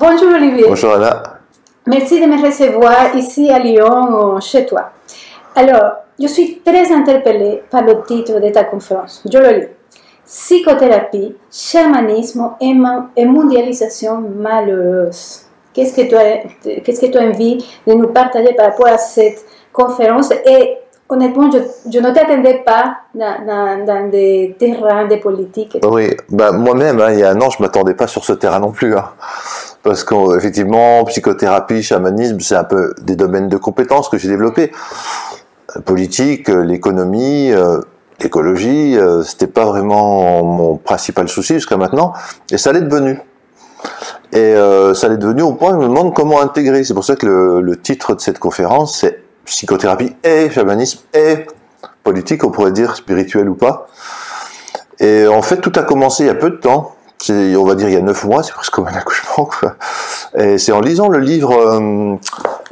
Bonjour Olivier. Bonjour Anna. Merci de me recevoir ici à Lyon, chez toi. Alors, je suis très interpellée par le titre de ta conférence. Je le lis. Psychothérapie, chamanisme et, mondialisation malheureuse. Qu'est-ce que tu as, qu'est-ce que tu as envie de nous partager par rapport à cette conférence? Et honnêtement, je, ne t'attendais pas dans, des terrains de politique. Oui, bah, moi-même, hein, il y a un an, je ne m'attendais pas sur ce terrain non plus. Hein. Parce qu'effectivement, psychothérapie, chamanisme, c'est un peu des domaines de compétences que j'ai développés. Politique, l'économie, euh, l'écologie, euh, c'était pas vraiment mon principal souci jusqu'à maintenant, et ça l'est devenu. Et euh, ça l'est devenu au point où je me demande comment intégrer. C'est pour ça que le, le titre de cette conférence, c'est psychothérapie et chamanisme et politique, on pourrait dire spirituel ou pas. Et en fait, tout a commencé il y a peu de temps. On va dire il y a neuf mois, c'est presque comme un accouchement. Et c'est en lisant le livre euh,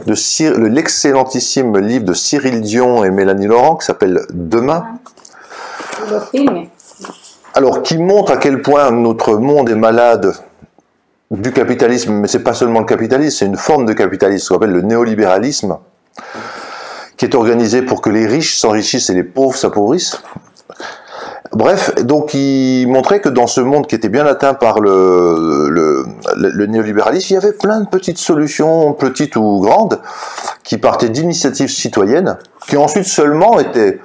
de l'excellentissime livre de Cyril Dion et Mélanie Laurent qui s'appelle Demain. Alors, qui montre à quel point notre monde est malade du capitalisme, mais c'est pas seulement le capitalisme, c'est une forme de capitalisme, ce qu'on appelle le néolibéralisme qui est organisé pour que les riches s'enrichissent et les pauvres s'appauvrissent. Bref, donc il montrait que dans ce monde qui était bien atteint par le, néolibéralisme, il y avait plein de petites solutions, petites ou grandes, qui partaient d'initiatives citoyennes, qui ensuite seulement étaient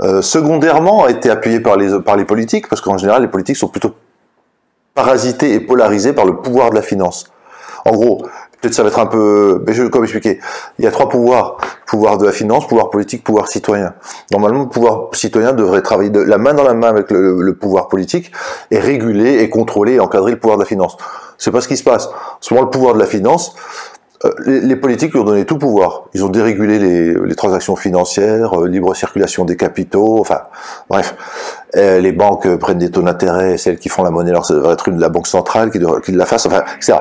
euh, secondairement été appuyées par les, politiques, parce qu'en général les politiques sont plutôt parasités et polarisés par le pouvoir de la finance. En gros, peut-être ça va être un peu, mais je vais comme expliquer. Il y a trois pouvoirs pouvoir de la finance, pouvoir politique, pouvoir citoyen. Normalement, le pouvoir citoyen devrait travailler de la main dans la main avec le, pouvoir politique et réguler et contrôler et encadrer le pouvoir de la finance. C'est pas ce qui se passe. Souvent, le pouvoir de la finance, euh, les, politiques lui ont donné tout pouvoir. Ils ont dérégulé les, transactions financières, euh, libre circulation des capitaux, enfin, bref. les banques prennent des taux d'intérêt, celles qui font la monnaie, alors ça devrait être une la banque centrale qui, qui la fasse, enfin, etc.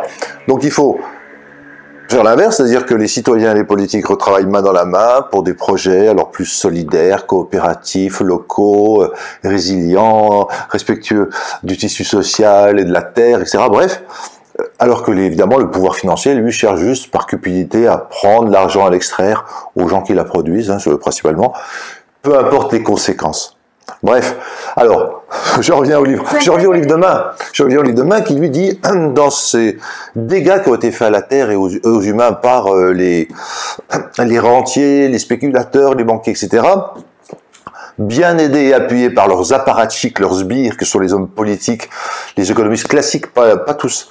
Donc il faut faire l'inverse, c'est-à-dire que les citoyens et les politiques retravaillent main dans la main pour des projets alors plus solidaires, coopératifs, locaux, euh, résilients, respectueux du tissu social et de la terre, etc. Bref, euh, alors que évidemment le pouvoir financier, lui, cherche juste par cupidité à prendre l'argent à l'extraire aux gens qui la produisent, hein, principalement, peu importe les conséquences. Bref, alors, je reviens au livre. Je reviens au livre demain. Je reviens au livre demain qui lui dit, dans ces dégâts qui ont été faits à la Terre et aux, humains par euh, les, les rentiers, les spéculateurs, les banquiers, etc., bien aidés et appuyés par leurs apparatchiks, leurs sbires, que sont les hommes politiques, les économistes classiques, pas, pas tous,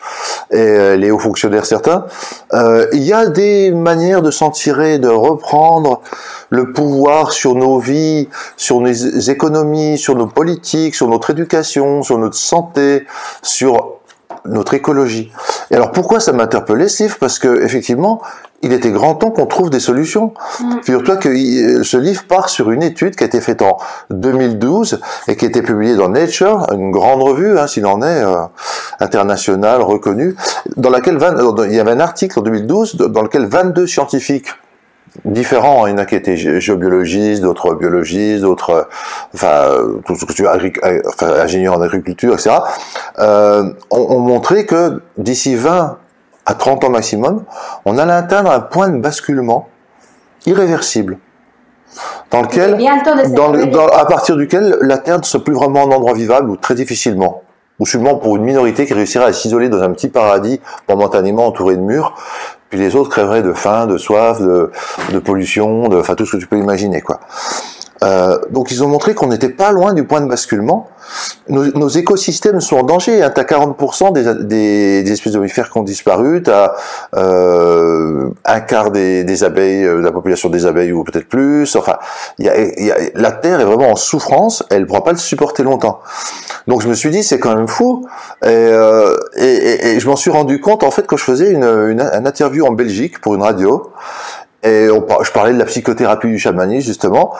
et euh, les hauts fonctionnaires certains, euh, il y a des manières de s'en tirer, de reprendre le pouvoir sur nos vies, sur nos économies, sur nos politiques, sur notre éducation, sur notre santé, sur notre écologie. Et alors pourquoi ça m'a interpellé, Steve Parce que effectivement, il était grand temps qu'on trouve des solutions. Mm. Figure-toi que ce livre part sur une étude qui a été faite en 2012 et qui a été publiée dans Nature, une grande revue, hein, s'il en est, euh, internationale, reconnue, dans laquelle il y avait un article en 2012 dans lequel 22 scientifiques différents. Il y en a qui étaient géobiologistes, d'autres biologistes, d'autres, enfin, tout ce que tu enfin, ingénieurs en agriculture, etc., euh, ont, montré que d'ici 20 à 30 ans maximum, on allait atteindre un point de basculement irréversible dans lequel, dans, à partir duquel la Terre ne sera plus vraiment un endroit vivable ou très difficilement ou seulement pour une minorité qui réussirait à s'isoler dans un petit paradis momentanément entouré de murs, puis les autres crèveraient de faim, de soif, de, de pollution, de, enfin tout ce que tu peux imaginer, quoi. Euh, donc ils ont montré qu'on n'était pas loin du point de basculement. Nos, nos écosystèmes sont en danger. Hein. Tu as 40% des, des, des, espèces de mammifères qui ont disparu, tu as euh, un quart des, des, abeilles, euh, de la population des abeilles ou peut-être plus. Enfin, y a, y a, la Terre est vraiment en souffrance, elle ne pourra pas le supporter longtemps. Donc je me suis dit, c'est quand même fou. Et, euh, et, et je m'en suis rendu compte en fait quand je faisais une, une, une interview en Belgique pour une radio. Et on, je parlais de la psychothérapie du chamanisme justement,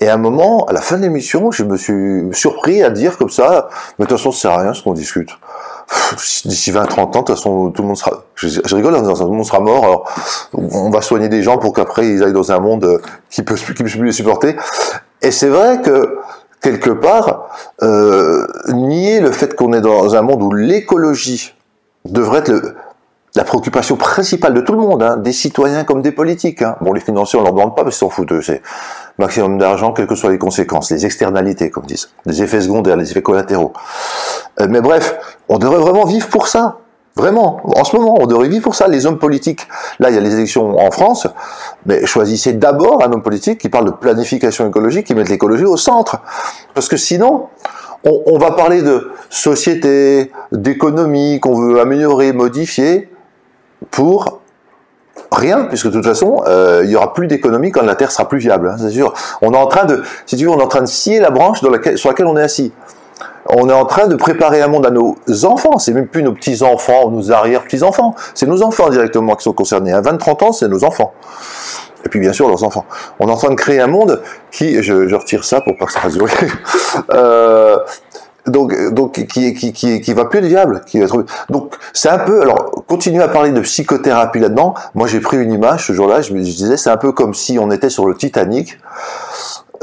et à un moment, à la fin de l'émission, je me suis surpris à dire comme ça, mais de toute façon, ça sert à rien ce qu'on discute. D'ici 20-30 ans, de toute façon, tout le monde sera, je, rigole ça, tout le monde sera mort, alors on va soigner des gens pour qu'après ils aillent dans un monde qui peut, qui peut plus les supporter. Et c'est vrai que, quelque part, euh, nier le fait qu'on est dans un monde où l'écologie devrait être la préoccupation principale de tout le monde, hein, des citoyens comme des politiques. Hein. Bon, les financiers, on leur demande pas parce qu'ils s'en foutent. C'est maximum d'argent, quelles que soient les conséquences, les externalités, comme disent, les effets secondaires, les effets collatéraux. Euh, mais bref, on devrait vraiment vivre pour ça. Vraiment, en ce moment, on devrait vivre pour ça. Les hommes politiques, là, il y a les élections en France, mais choisissez d'abord un homme politique qui parle de planification écologique, qui mette l'écologie au centre. Parce que sinon, on, on va parler de société, d'économie qu'on veut améliorer, modifier, pour rien, puisque de toute façon, euh, il y aura plus d'économie quand la Terre sera plus viable, hein, c'est sûr. On est en train de, si tu veux, on est en train de scier la branche sur laquelle on est assis. On est en train de préparer un monde à nos enfants, c'est même plus nos petits-enfants ou nos arrière-petits-enfants, c'est nos enfants directement qui sont concernés. À 20-30 ans, c'est nos enfants. Et puis bien sûr leurs enfants. On est en train de créer un monde qui, je, je retire ça pour pas que ça fasse euh, donc, donc qui, qui, qui, qui va plus le diable. Qui. Donc c'est un peu, alors continuer à parler de psychothérapie là-dedans. Moi j'ai pris une image ce jour-là, je me disais c'est un peu comme si on était sur le Titanic.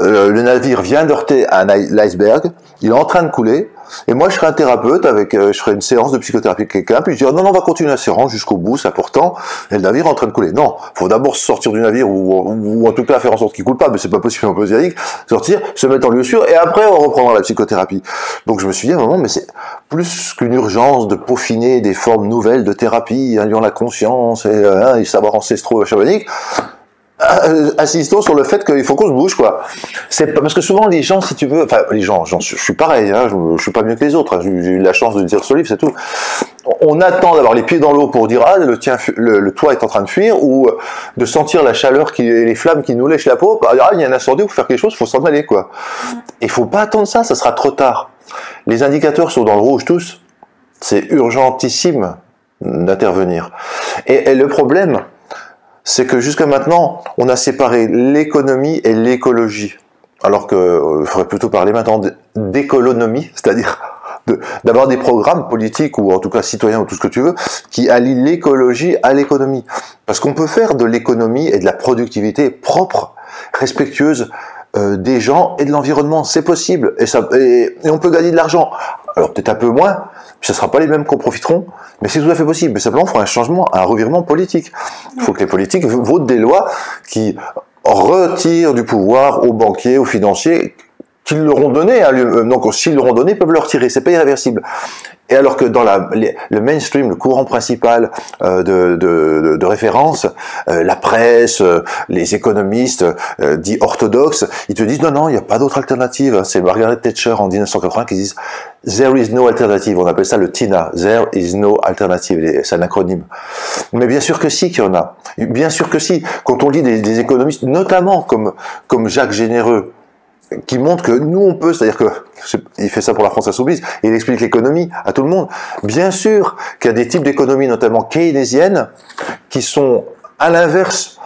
Euh, le navire vient d'heurter un iceberg, il est en train de couler, et moi je serais un thérapeute avec, euh, je ferais une séance de psychothérapie avec quelqu'un, puis je dirais non, non, on va continuer la séance jusqu'au bout, c'est important, et le navire est en train de couler. Non, faut d'abord sortir du navire, ou, ou, en tout cas faire en sorte qu'il coule pas, mais c'est pas possible en posianique, sortir, se mettre en lieu sûr, et après on reprendra la psychothérapie. Donc je me suis dit à un moment, mais c'est plus qu'une urgence de peaufiner des formes nouvelles de thérapie, ayant la conscience et, euh, et savoir ancestraux chamaniques, euh, assistons sur le fait qu'il faut qu'on se bouge quoi. C'est parce que souvent les gens, si tu veux, enfin les gens, je suis pareil, hein, je, je, suis pas mieux que les autres. Hein, j'ai eu la chance de dire ce livre, c'est tout. On attend d'avoir les pieds dans l'eau pour dire ah le, tien, le, toit est en train de fuir ou euh, de sentir la chaleur qui, et les flammes qui nous lèchent la peau. Ah il y a un incendie, il faut faire quelque chose, il faut s'en aller quoi. Il faut pas attendre ça, ça sera trop tard. Les indicateurs sont dans le rouge tous. C'est urgentissime d'intervenir. Et, et le problème, c'est que jusqu'à maintenant, on a séparé l'économie et l'écologie. Alors qu'il euh, faudrait plutôt parler maintenant d'économie, c'est-à-dire d'avoir des programmes politiques ou en tout cas citoyens ou tout ce que tu veux qui allient l'écologie à l'économie. Parce qu'on peut faire de l'économie et de la productivité propre, respectueuse euh, des gens et de l'environnement. C'est possible et, ça, et, on peut gagner de l'argent. Alors peut-être un peu moins, ce ne sera pas les mêmes qu'on profiteront, mais c'est tout à fait possible. Mais simplement, il faut un changement, un revirement politique. Il faut que les politiques votent des lois qui retirent du pouvoir aux banquiers, aux financiers, qu'ils leur ont donné. Euh, donc, s'ils leur ont donné, ils peuvent le retirer. C'est pas irréversible. Et alors que dans la, le mainstream, le courant principal euh, de, de, de, référence, euh, la presse, euh, les économistes euh, dits orthodoxes, ils te disent non, non, il n'y a pas d'autre alternative. C'est Margaret Thatcher en 1980 qui disent There is no alternative. On appelle ça le TINA. There is no alternative. C'est un acronyme. Mais bien sûr que si qu'il y en a. Bien sûr que si. Quand on lit des, des économistes, notamment comme, comme Jacques Généreux, qui montre que nous on peut, c'est-à-dire que il fait ça pour la France insoumise, il explique l'économie à tout le monde. Bien sûr qu'il y a des types d'économies, notamment keynésiennes, qui sont à l'inverse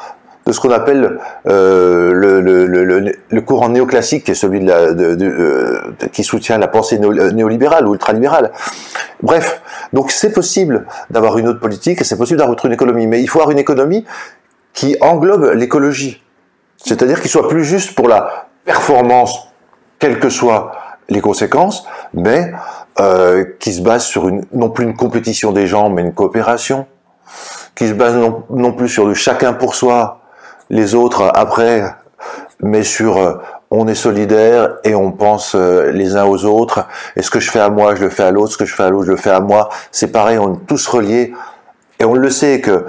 de ce qu'on appelle euh, le, courant néoclassique, qui est celui de, euh, qui soutient la pensée euh, néolibérale ou ultralibérale. Bref, donc c'est possible d'avoir une autre politique, c'est possible d'avoir une économie, mais il faut avoir une économie qui englobe l'écologie. C'est-à-dire qu'il soit plus juste pour la performance, quelles que soient les conséquences, mais euh, qui se base sur une, non plus une compétition des gens, mais une coopération, qui se base non, non plus sur le chacun pour soi, les autres après, mais sur euh, on est solidaire et on pense euh, les uns aux autres, et ce que je fais à moi, je le fais à l'autre, ce que je fais à l'autre, je le fais à moi, c'est pareil, on est tous reliés, et on le sait que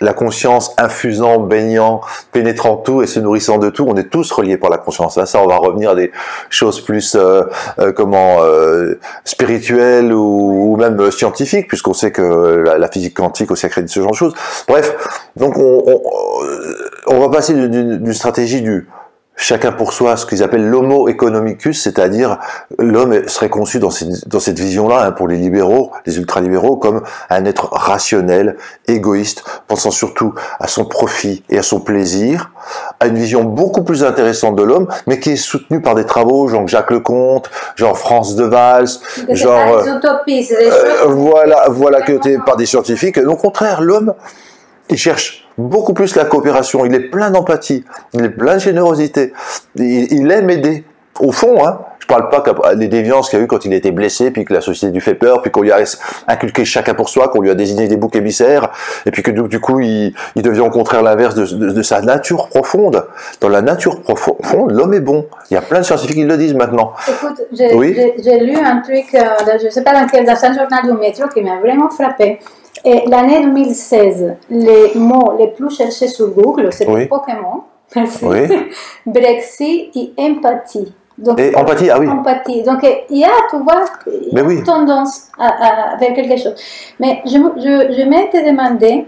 la conscience infusant, baignant, pénétrant tout et se nourrissant de tout, on est tous reliés par la conscience. Là, ça, on va revenir à des choses plus euh, euh, comment euh, spirituelles ou, même scientifiques, puisqu'on sait que la, physique quantique aussi accrédite ce genre de choses. Bref, donc on, on, on va passer d'une stratégie du chacun pour soi, ce qu'ils appellent l'homo economicus, c'est-à-dire l'homme serait conçu dans cette, dans cette vision-là, hein, pour les libéraux, les ultralibéraux, comme un être rationnel, égoïste, pensant surtout à son profit et à son plaisir, à une vision beaucoup plus intéressante de l'homme, mais qui est soutenue par des travaux, genre Jacques Lecomte, genre France de Valls, genre... Des utopies, des euh, voilà, voilà, que par des scientifiques. Au contraire, l'homme, il cherche beaucoup plus la coopération. Il est plein d'empathie, il est plein de générosité. Il, aime aider. Au fond, hein, je parle pas des déviances qu'il y a eu quand il été blessé, puis que la société lui fait peur, puis qu'on lui a inculqué chacun pour soi, qu'on lui a désigné des boucs émissaires, et puis que du, coup il, il, devient au contraire l'inverse de, sa nature profonde. Dans la nature profonde, l'homme est bon. Il y a plein de scientifiques qui le disent maintenant. Écoute, j'ai lu un truc, euh, je ne sais pas dans quel, dans un journal du métro qui m'a vraiment frappé. Et l'année 2016, les mots les plus cherchés sur Google, c'était Pokémon. Brexit et empathie. Donc, et empathie, ah oui. Empathie. Donc, il y a, tu vois, une tendance à, vers quelque chose. Mais je, je, je m'étais demandé,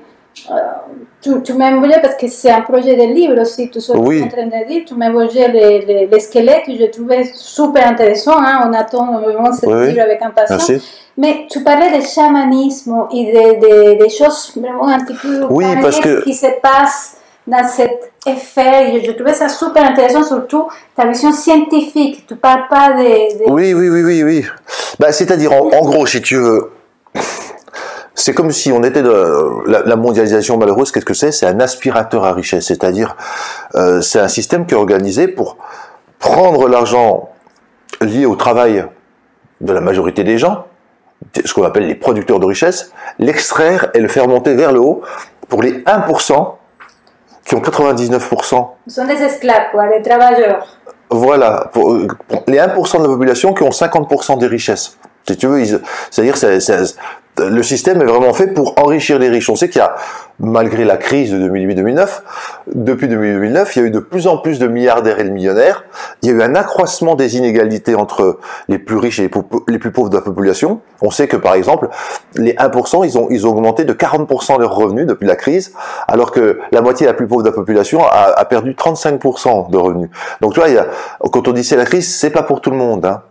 tu, tu m'as envoyé, parce que c'est un projet de livre aussi, tu sois oui. en train de dire, tu m'as envoyé les, les, squelettes que je trouvais super intéressant. Hein, on attend vraiment ce livre avec impatience. Mais tu parlais de chamanisme et de, de, des choses vraiment un petit peu oui, parce que... qui se passent dans cet effet. Je trouvais ça super intéressant, surtout ta vision scientifique. Tu parles pas de. Oui, oui, oui, oui, oui. Bah, C'est-à-dire, en, gros, si tu veux. C'est comme si on était de la, mondialisation malheureuse. Qu'est-ce que c'est? C'est un aspirateur à richesse. C'est-à-dire, euh, c'est un système qui est organisé pour prendre l'argent lié au travail de la majorité des gens, ce qu'on appelle les producteurs de richesse, l'extraire et le faire monter vers le haut pour les 1% qui ont 99%. Ce sont des esclaves, quoi, des travailleurs. Voilà, pour, les 1% de la population qui ont 50% des richesses. Si tu veux, c'est-à-dire, le système est vraiment fait pour enrichir les riches. On sait qu'il y a malgré la crise de 2008-2009, depuis 2009, il y a eu de plus en plus de milliardaires et de millionnaires. Il y a eu un accroissement des inégalités entre les plus riches et les plus pauvres de la population. On sait que, par exemple, les 1%, ils ont, ils ont augmenté de 40% leurs revenus depuis la crise, alors que la moitié la plus pauvre de la population a, a perdu 35% de revenus. Donc, tu vois, il y a, quand on dit c'est la crise, c'est pas pour tout le monde. Hein.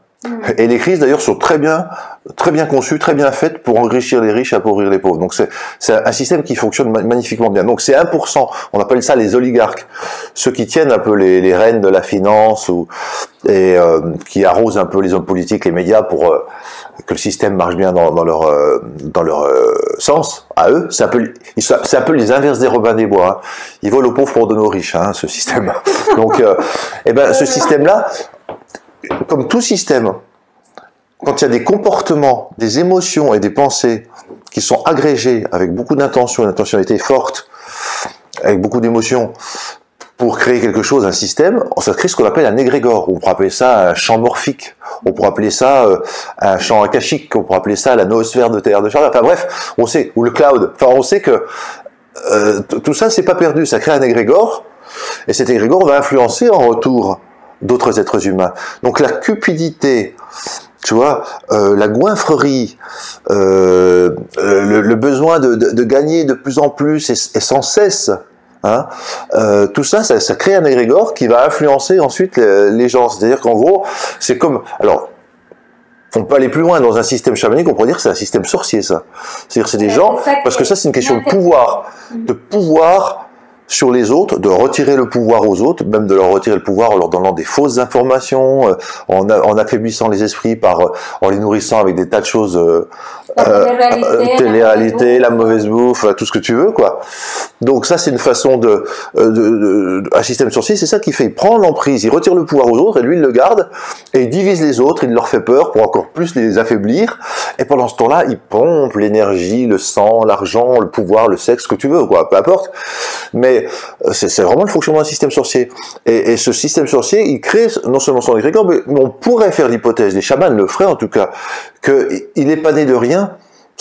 Et les crises d'ailleurs sont très bien, très bien conçues, très bien faites pour enrichir les riches et appauvrir les pauvres. Donc c'est un système qui fonctionne magnifiquement bien. Donc c'est 1%, on appelle ça les oligarques, ceux qui tiennent un peu les, les rênes de la finance ou et euh, qui arrosent un peu les hommes politiques, les médias pour euh, que le système marche bien dans, dans leur euh, dans leur sens à eux. C'est un peu c'est un peu les inverses des Robins des Bois. Hein. Ils volent aux pauvres pour donner aux riches, hein, ce système. Donc, eh ben ce système là comme tout système, quand il y a des comportements, des émotions et des pensées qui sont agrégés avec beaucoup d'intention, une intentionnalité forte, avec beaucoup d'émotions, pour créer quelque chose, un système, on se crée ce qu'on appelle un égrégore. On pourrait appeler ça un champ morphique. On pourrait appeler ça euh, un champ akashique. On pourrait appeler ça la noosphère de terre de Charles. Enfin bref, on sait, ou le cloud. Enfin, on sait que euh, tout ça, c'est pas perdu. Ça crée un égrégore. Et cet égrégore va influencer en retour d'autres êtres humains. Donc la cupidité, tu vois, euh, la goinfrerie, euh, le, besoin de, de, gagner de plus en plus et, sans cesse, hein, euh, tout ça, ça, crée un égrégore qui va influencer ensuite les, gens. C'est-à-dire qu'en gros, c'est comme, alors, on peut aller plus loin dans un système chamanique, on pourrait dire que c'est un système sorcier, ça. C'est-à-dire c'est des gens, parce que ça c'est une question de pouvoir, de pouvoir sur les autres, de retirer le pouvoir aux autres, même de leur retirer le pouvoir en leur donnant des fausses informations, euh, en, affaiblissant les esprits par, euh, en les nourrissant avec des tas de choses, euh, euh télé-réalité, la mauvaise bouffe, tout ce que tu veux, quoi. Donc ça, c'est une façon de, de, de, un système sorcier, c'est ça qui fait. Il prend l'emprise, il retire le pouvoir aux autres et lui il le garde et il divise les autres, il leur fait peur pour encore plus les affaiblir. Et pendant ce temps-là, il pompe l'énergie, le sang, l'argent, le pouvoir, le sexe, ce que tu veux, quoi, peu importe. Mais euh, c'est vraiment le fonctionnement d'un système sorcier. Et, ce système sorcier, il crée non seulement son égrégore, mais on pourrait faire l'hypothèse, les chamans le feraient en tout cas, qu'il n'est pas né de rien,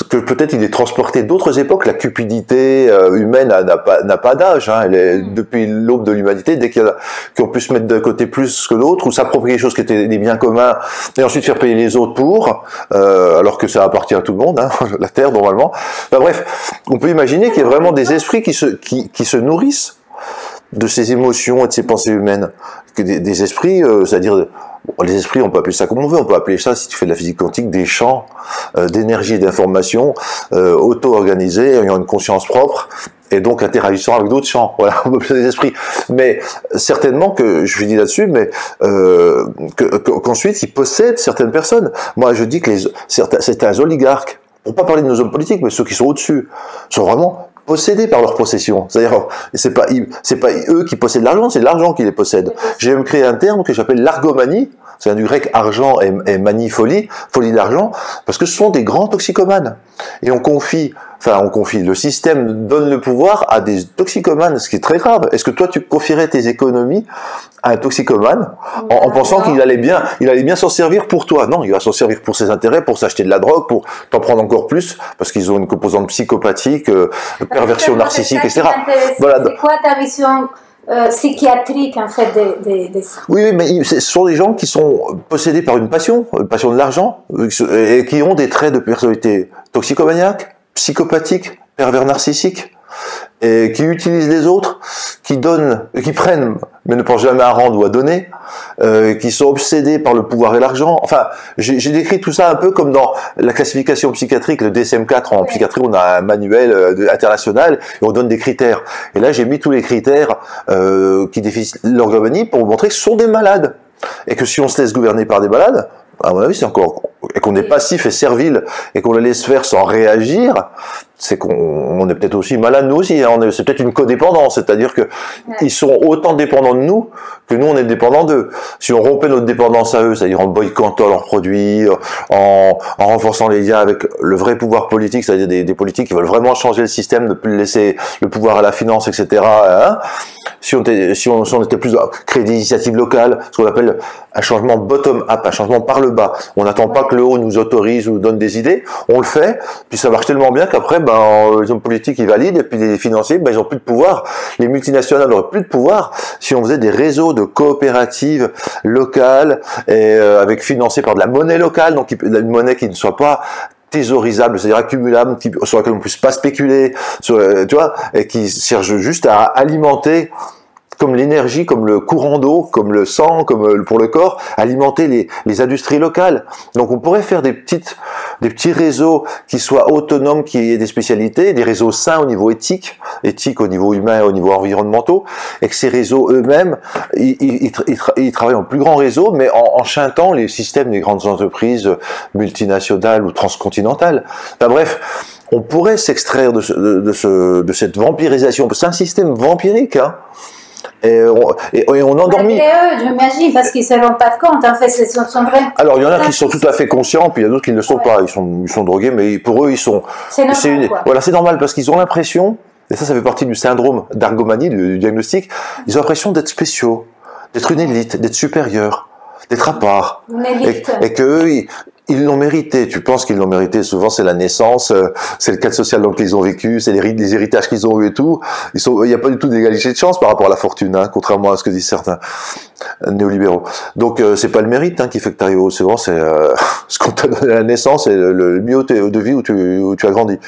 que peut-être il est transporté d'autres époques. La cupidité euh, humaine n'a pas, pas d'âge. Hein. Elle est, mm. depuis l'aube de l'humanité, dès qu'on puisse mettre de côté plus que d'autres, ou s'approprier des choses qui étaient des biens communs, et ensuite faire payer les autres pour, euh, alors que ça appartient à tout le monde, hein, la Terre normalement. bref, on peut imaginer qu'il y a vraiment des esprits qui se, qui, qui se nourrissent de ces émotions et de ces pensées humaines. Que des, des esprits, euh, c'est-à-dire les esprits, on peut appeler ça comme on veut, on peut appeler ça, si tu fais de la physique quantique, des champs euh, d'énergie et d'information euh, auto-organisés, ayant une conscience propre, et donc interagissant avec d'autres champs. Voilà, on peut appeler des esprits. Mais certainement que, je dis là-dessus, mais euh, qu'ensuite, ils possèdent certaines personnes. Moi, je dis que les, certains oligarques, pour pas parler de nos hommes politiques, mais ceux qui sont au-dessus, sont vraiment possédés par leur possession. C'est-à-dire, c'est pas, c'est pas eux qui possèdent l'argent, c'est l'argent qui les possède. J'ai même créé un terme que j'appelle l'argomanie, c'est du grec argent et, et manie folie, folie d'argent, parce que ce sont des grands toxicomanes. Et on confie, enfin on confie, le système donne le pouvoir à des toxicomanes, ce qui est très grave. Est-ce que toi tu confierais tes économies à un toxicomane en, en pensant qu'il allait bien, il allait bien s'en servir pour toi? Non, il va s'en servir pour ses intérêts, pour s'acheter de la drogue, pour t'en prendre encore plus, parce qu'ils ont une composante psychopathique, euh, perversion narcissique, etc. Voilà. C'est quoi ta vision euh, psychiatrique en fait des, des, des... Oui, oui, mais ce sont des gens qui sont possédés par une passion, une passion de l'argent, et qui ont des traits de personnalité toxicomaniaque, psychopathique, pervers narcissique, et qui utilisent les autres, qui donnent, qui prennent, mais ne pensent jamais à rendre ou à donner, euh, qui sont obsédés par le pouvoir et l'argent. Enfin, j'ai décrit tout ça un peu comme dans la classification psychiatrique, le DSM-4 en psychiatrie, on a un manuel euh, international et on donne des critères. Et là, j'ai mis tous les critères euh, qui définissent l'orgomanie pour vous montrer que ce sont des malades. Et que si on se laisse gouverner par des malades, à mon avis, c'est encore et qu'on est passif et servile et qu'on les laisse faire sans réagir, c'est qu'on est peut-être aussi malade nous aussi. Hein. C'est peut-être une codépendance, c'est-à-dire que ils sont autant dépendants de nous que nous on est dépendants d'eux. Si on rompait notre dépendance à eux, c'est-à-dire en boycottant leurs produits, en, en, renforçant les liens avec le vrai pouvoir politique, c'est-à-dire des, des, politiques qui veulent vraiment changer le système, ne plus laisser le pouvoir à la finance, etc. Hein. si, on était, si, on, si on était plus créer des initiatives locales, ce qu'on appelle un changement bottom-up, un changement par le bas. On n'attend pas que le haut nous autorise ou donne des idées, on le fait, puis ça marche tellement bien qu'après ben, les hommes politiques ils valident et puis les financiers ben, ils ont plus de pouvoir. Les multinationales n'auraient plus de pouvoir si on faisait des réseaux de coopératives locales et euh, avec financés par de la monnaie locale, donc une monnaie qui ne soit pas thésaurisable, c'est-à-dire accumulable, sur laquelle on ne puisse pas spéculer, euh, tu vois, et qui cherche juste à alimenter comme l'énergie, comme le courant d'eau, comme le sang, comme euh, pour le corps, alimenter les, les, industries locales. Donc on pourrait faire des petites, des petits réseaux qui soient autonomes, qui aient des spécialités, des réseaux sains au niveau éthique, éthique au niveau humain, et au niveau environnemental, et que ces réseaux eux-mêmes, ils, travaillent en plus grand réseau, mais en, en chantant les systèmes des grandes entreprises multinationales ou transcontinentales. Enfin bref, on pourrait s'extraire de, ce, de, de, ce, de cette vampirisation. C'est un système vampirique. Hein et on, et, et on endormit. eux, j'imagine, parce qu'ils ne se rendent pas compte, en fait, ce sont vrais. Alors, il y en a qui sont tout à fait conscients, puis il y en a d'autres qui ne le sont ouais. pas. Ils sont, ils sont drogués, mais pour eux, ils sont. C'est normal. Une, voilà, c'est normal, parce qu'ils ont l'impression, et ça, ça fait partie du syndrome d'argomanie, du, du, diagnostic, ils ont l'impression d'être spéciaux, d'être une élite, d'être supérieurs, d'être à part. Et, et qu'eux, ils, ils l'ont mérité. Tu penses qu'ils l'ont mérité. Souvent, c'est la naissance, euh, c'est le cadre social dans lequel ils ont vécu, c'est les, les, héritages qu'ils ont eu et tout. Ils sont, il n'y a pas du tout d'égalité de chance par rapport à la fortune, hein, contrairement à ce que disent certains néolibéraux. Donc, euh, c'est pas le mérite hein, qui fait que tu arrives au second, c'est euh, ce qu'on t'a donné à la naissance et le, le milieu de vie où tu, où tu as grandi.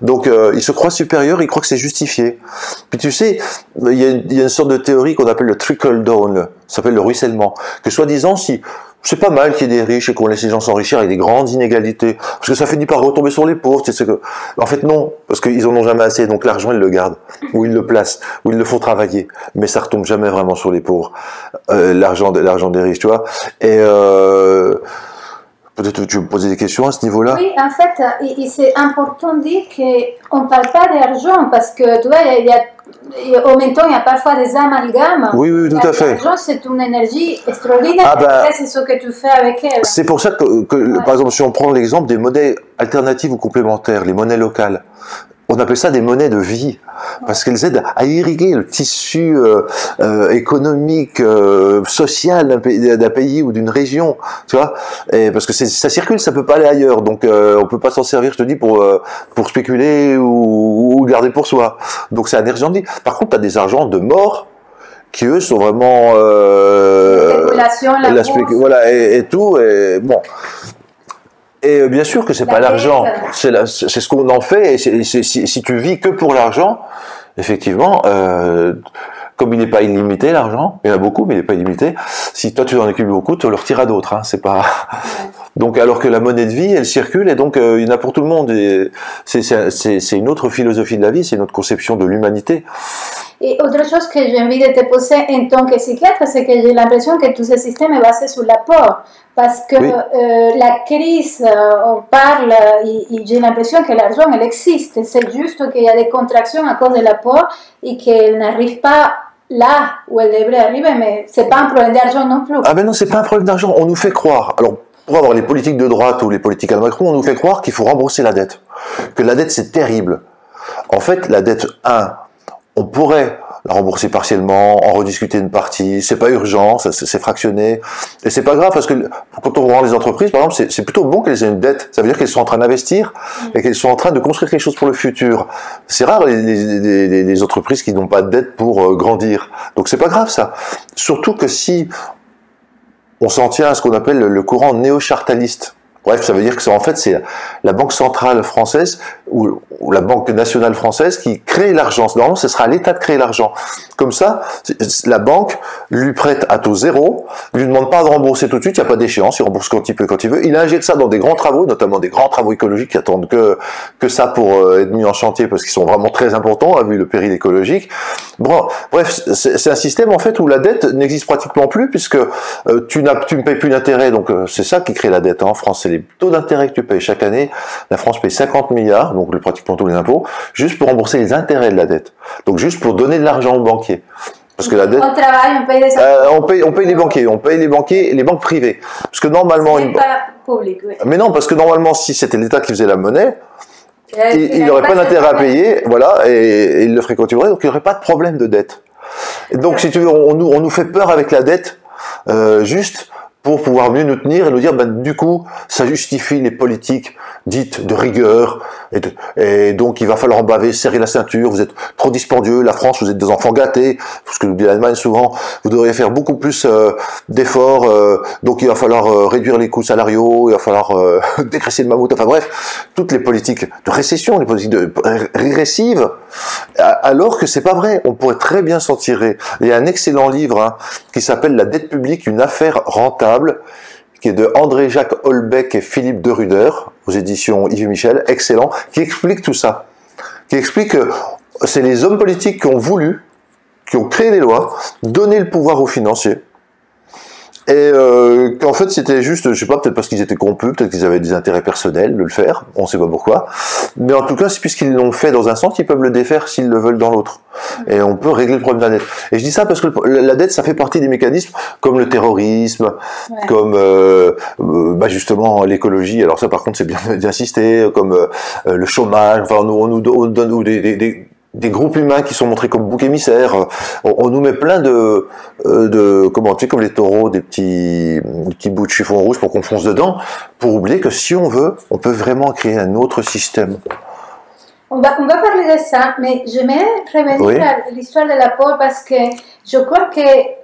Donc, euh, ils se croient supérieurs, ils croient que c'est justifié. Puis tu sais, il y, il y a une sorte de théorie qu'on appelle le trickle down, ça s'appelle le ruissellement, que soi-disant, si c'est pas mal qu'il y ait des riches et qu'on laisse les gens s'enrichir avec des grandes inégalités, parce que ça finit par retomber sur les pauvres. Que... En fait, non, parce qu'ils en ont jamais assez, donc l'argent, ils le gardent, ou ils le placent, ou ils le font travailler, mais ça retombe jamais vraiment sur les pauvres, euh, l'argent, l'argent des riches, tu vois. Et euh... peut-être tu veux me poser des questions à ce niveau-là? Oui, en fait, c'est important de dire qu'on ne parle pas d'argent, parce que, tu vois, il y a et en même temps, il y a parfois des amalgames. Oui, oui, tout à fait. L'argent, c'est une énergie extraordinaire. Ah ben, c'est ce que tu fais avec elle. C'est pour ça que, que ouais. par exemple, si on prend l'exemple des monnaies alternatives ou complémentaires, les monnaies locales, on appelle ça des monnaies de vie parce qu'elles aident à irriguer le tissu euh, euh, économique, euh, social d'un pays, ou d'une région, tu vois. Et parce que ça circule, ça peut pas aller ailleurs, donc on peut pas s'en servir, je te dis, pour pour spéculer ou, ou, garder pour soi. Donc c'est un argent de vie. Par contre, tu as des argents de mort qui eux sont vraiment la, la voilà et, et, tout et bon et bien sûr que c'est pas l'argent, c'est ce qu'on en fait. Et c est, si, si, tu vis que pour l'argent, effectivement, euh, comme il n'est pas illimité l'argent, il y en a beaucoup, mais il n'est pas illimité. Si toi tu en accumules beaucoup, tu le retires à d'autres. Hein, c'est pas. Donc alors que la monnaie de vie, elle circule et donc euh, il y en a pour tout le monde. C'est une autre philosophie de la vie, c'est une autre conception de l'humanité. Et autre chose que j'ai envie de te poser en tant que psychiatre, c'est que j'ai l'impression que tout ce système est basé sur l'apport. Parce que oui. euh, la crise, euh, on parle, et, et j'ai l'impression que l'argent, elle existe. C'est juste qu'il y a des contractions à cause de l'apport et qu'elle n'arrive pas là où elle devrait arriver, mais c'est pas un problème d'argent non plus. Ah mais non, c'est pas un problème d'argent. On nous fait croire. Alors, pour avoir les politiques de droite ou les politiques à Macron, on nous fait croire qu'il faut rembourser la dette. Que la dette, c'est terrible. En fait, la dette, 1, on pourrait la rembourser partiellement, en rediscuter une partie, c'est pas urgent, c'est fractionné, et c'est pas grave parce que quand on rend les entreprises, par exemple, c'est plutôt bon qu'elles aient une dette, ça veut dire qu'elles sont en train d'investir mm. et qu'elles sont en train de construire quelque chose pour le futur. C'est rare les, les, les, entreprises qui n'ont pas de dette pour euh, grandir, donc c'est pas grave ça. Surtout que si on s'en tient à ce qu'on appelle le courant néo-chartaliste, Bref, ça veut dire que en fait c'est la banque centrale française ou, la banque nationale française qui crée l'argent. Normalement, ce sera l'État de créer l'argent. Comme ça, la banque lui prête à taux zéro, lui demande pas de rembourser tout de suite, il n'y a pas d'échéance, il rembourse quand il peut, quand il veut. Il injecte ça dans des grands travaux, notamment des grands travaux écologiques qui attendent que que ça pour euh, être mis en chantier parce qu'ils sont vraiment très importants, hein, vu le péril écologique. Bref, c'est un système en fait où la dette n'existe pratiquement plus puisque euh, tu tu ne payes plus d'intérêt, donc euh, c'est ça qui crée la dette hein, en France les taux d'intérêt que tu payes chaque année. La France paye 50 milliards, donc pratiquement tous les impôts, juste pour rembourser les intérêts de la dette. Donc juste pour donner de l'argent aux banquiers. Parce que la dette. On travaille, on paye les euh, on, paye, on paye les banquiers, on paye les banquiers, les banques privées. Parce que normalement. Une... Pas public, oui. Mais non, parce que normalement, si c'était l'État qui faisait la monnaie, il n'aurait pas, d'intérêt à payer, voilà, et, il le ferait continuer, donc il n'y aurait pas de problème de dette. Et donc, si tu veux, on nous, on nous fait peur avec la dette, euh, juste pour pouvoir mieux nous tenir et nous dire, ben, du coup, ça justifie les politiques dites de rigueur, et, donc il va falloir en baver, serrer la ceinture, vous êtes trop dispendieux, la France, vous êtes des enfants gâtés, parce que dit l'Allemagne souvent, vous devriez faire beaucoup plus euh, d'efforts, euh, donc il va falloir euh, réduire les coûts salariaux, il va falloir dégraisser le mammouth, enfin bref, toutes les politiques de récession, les politiques de, régressives, alors que c'est pas vrai, on pourrait très bien s'en tirer. Il y a un excellent livre hein, qui s'appelle La dette publique, une affaire rentable, qui est de André-Jacques Holbeck et Philippe de Ruder, aux éditions Yves Michel, excellent, qui explique tout ça. Qui explique que c'est les hommes politiques qui ont voulu, qui ont créé des lois, donner le pouvoir aux financiers, et euh, qu'en fait c'était juste, je sais pas, peut-être parce qu'ils étaient corrompus, peut-être qu'ils avaient des intérêts personnels de le faire, on sait pas pourquoi. Mais en tout cas, puisqu'ils l'ont fait dans un sens, ils peuvent le défaire s'ils le veulent dans l'autre. Et on peut régler le problème de la dette. Et je dis ça parce que la dette, ça fait partie des mécanismes comme le terrorisme, comme euh, euh, bah justement l'écologie. Alors ça, par contre, c'est bien d'insister, comme euh, le chômage. Enfin, on, on nous donne des, des, des des groupes humains qui sont montrés comme boucs émissaires. On, nous met plein de, euh, de comment tu sais, comme les taureaux, des petits, petits bouts de chiffon rouge pour qu'on fonce dedans, pour oublier que si on veut, on peut vraiment créer un autre système. On va, on va parler de ça, mais j'aimerais revenir à l'histoire de la peau parce que je crois que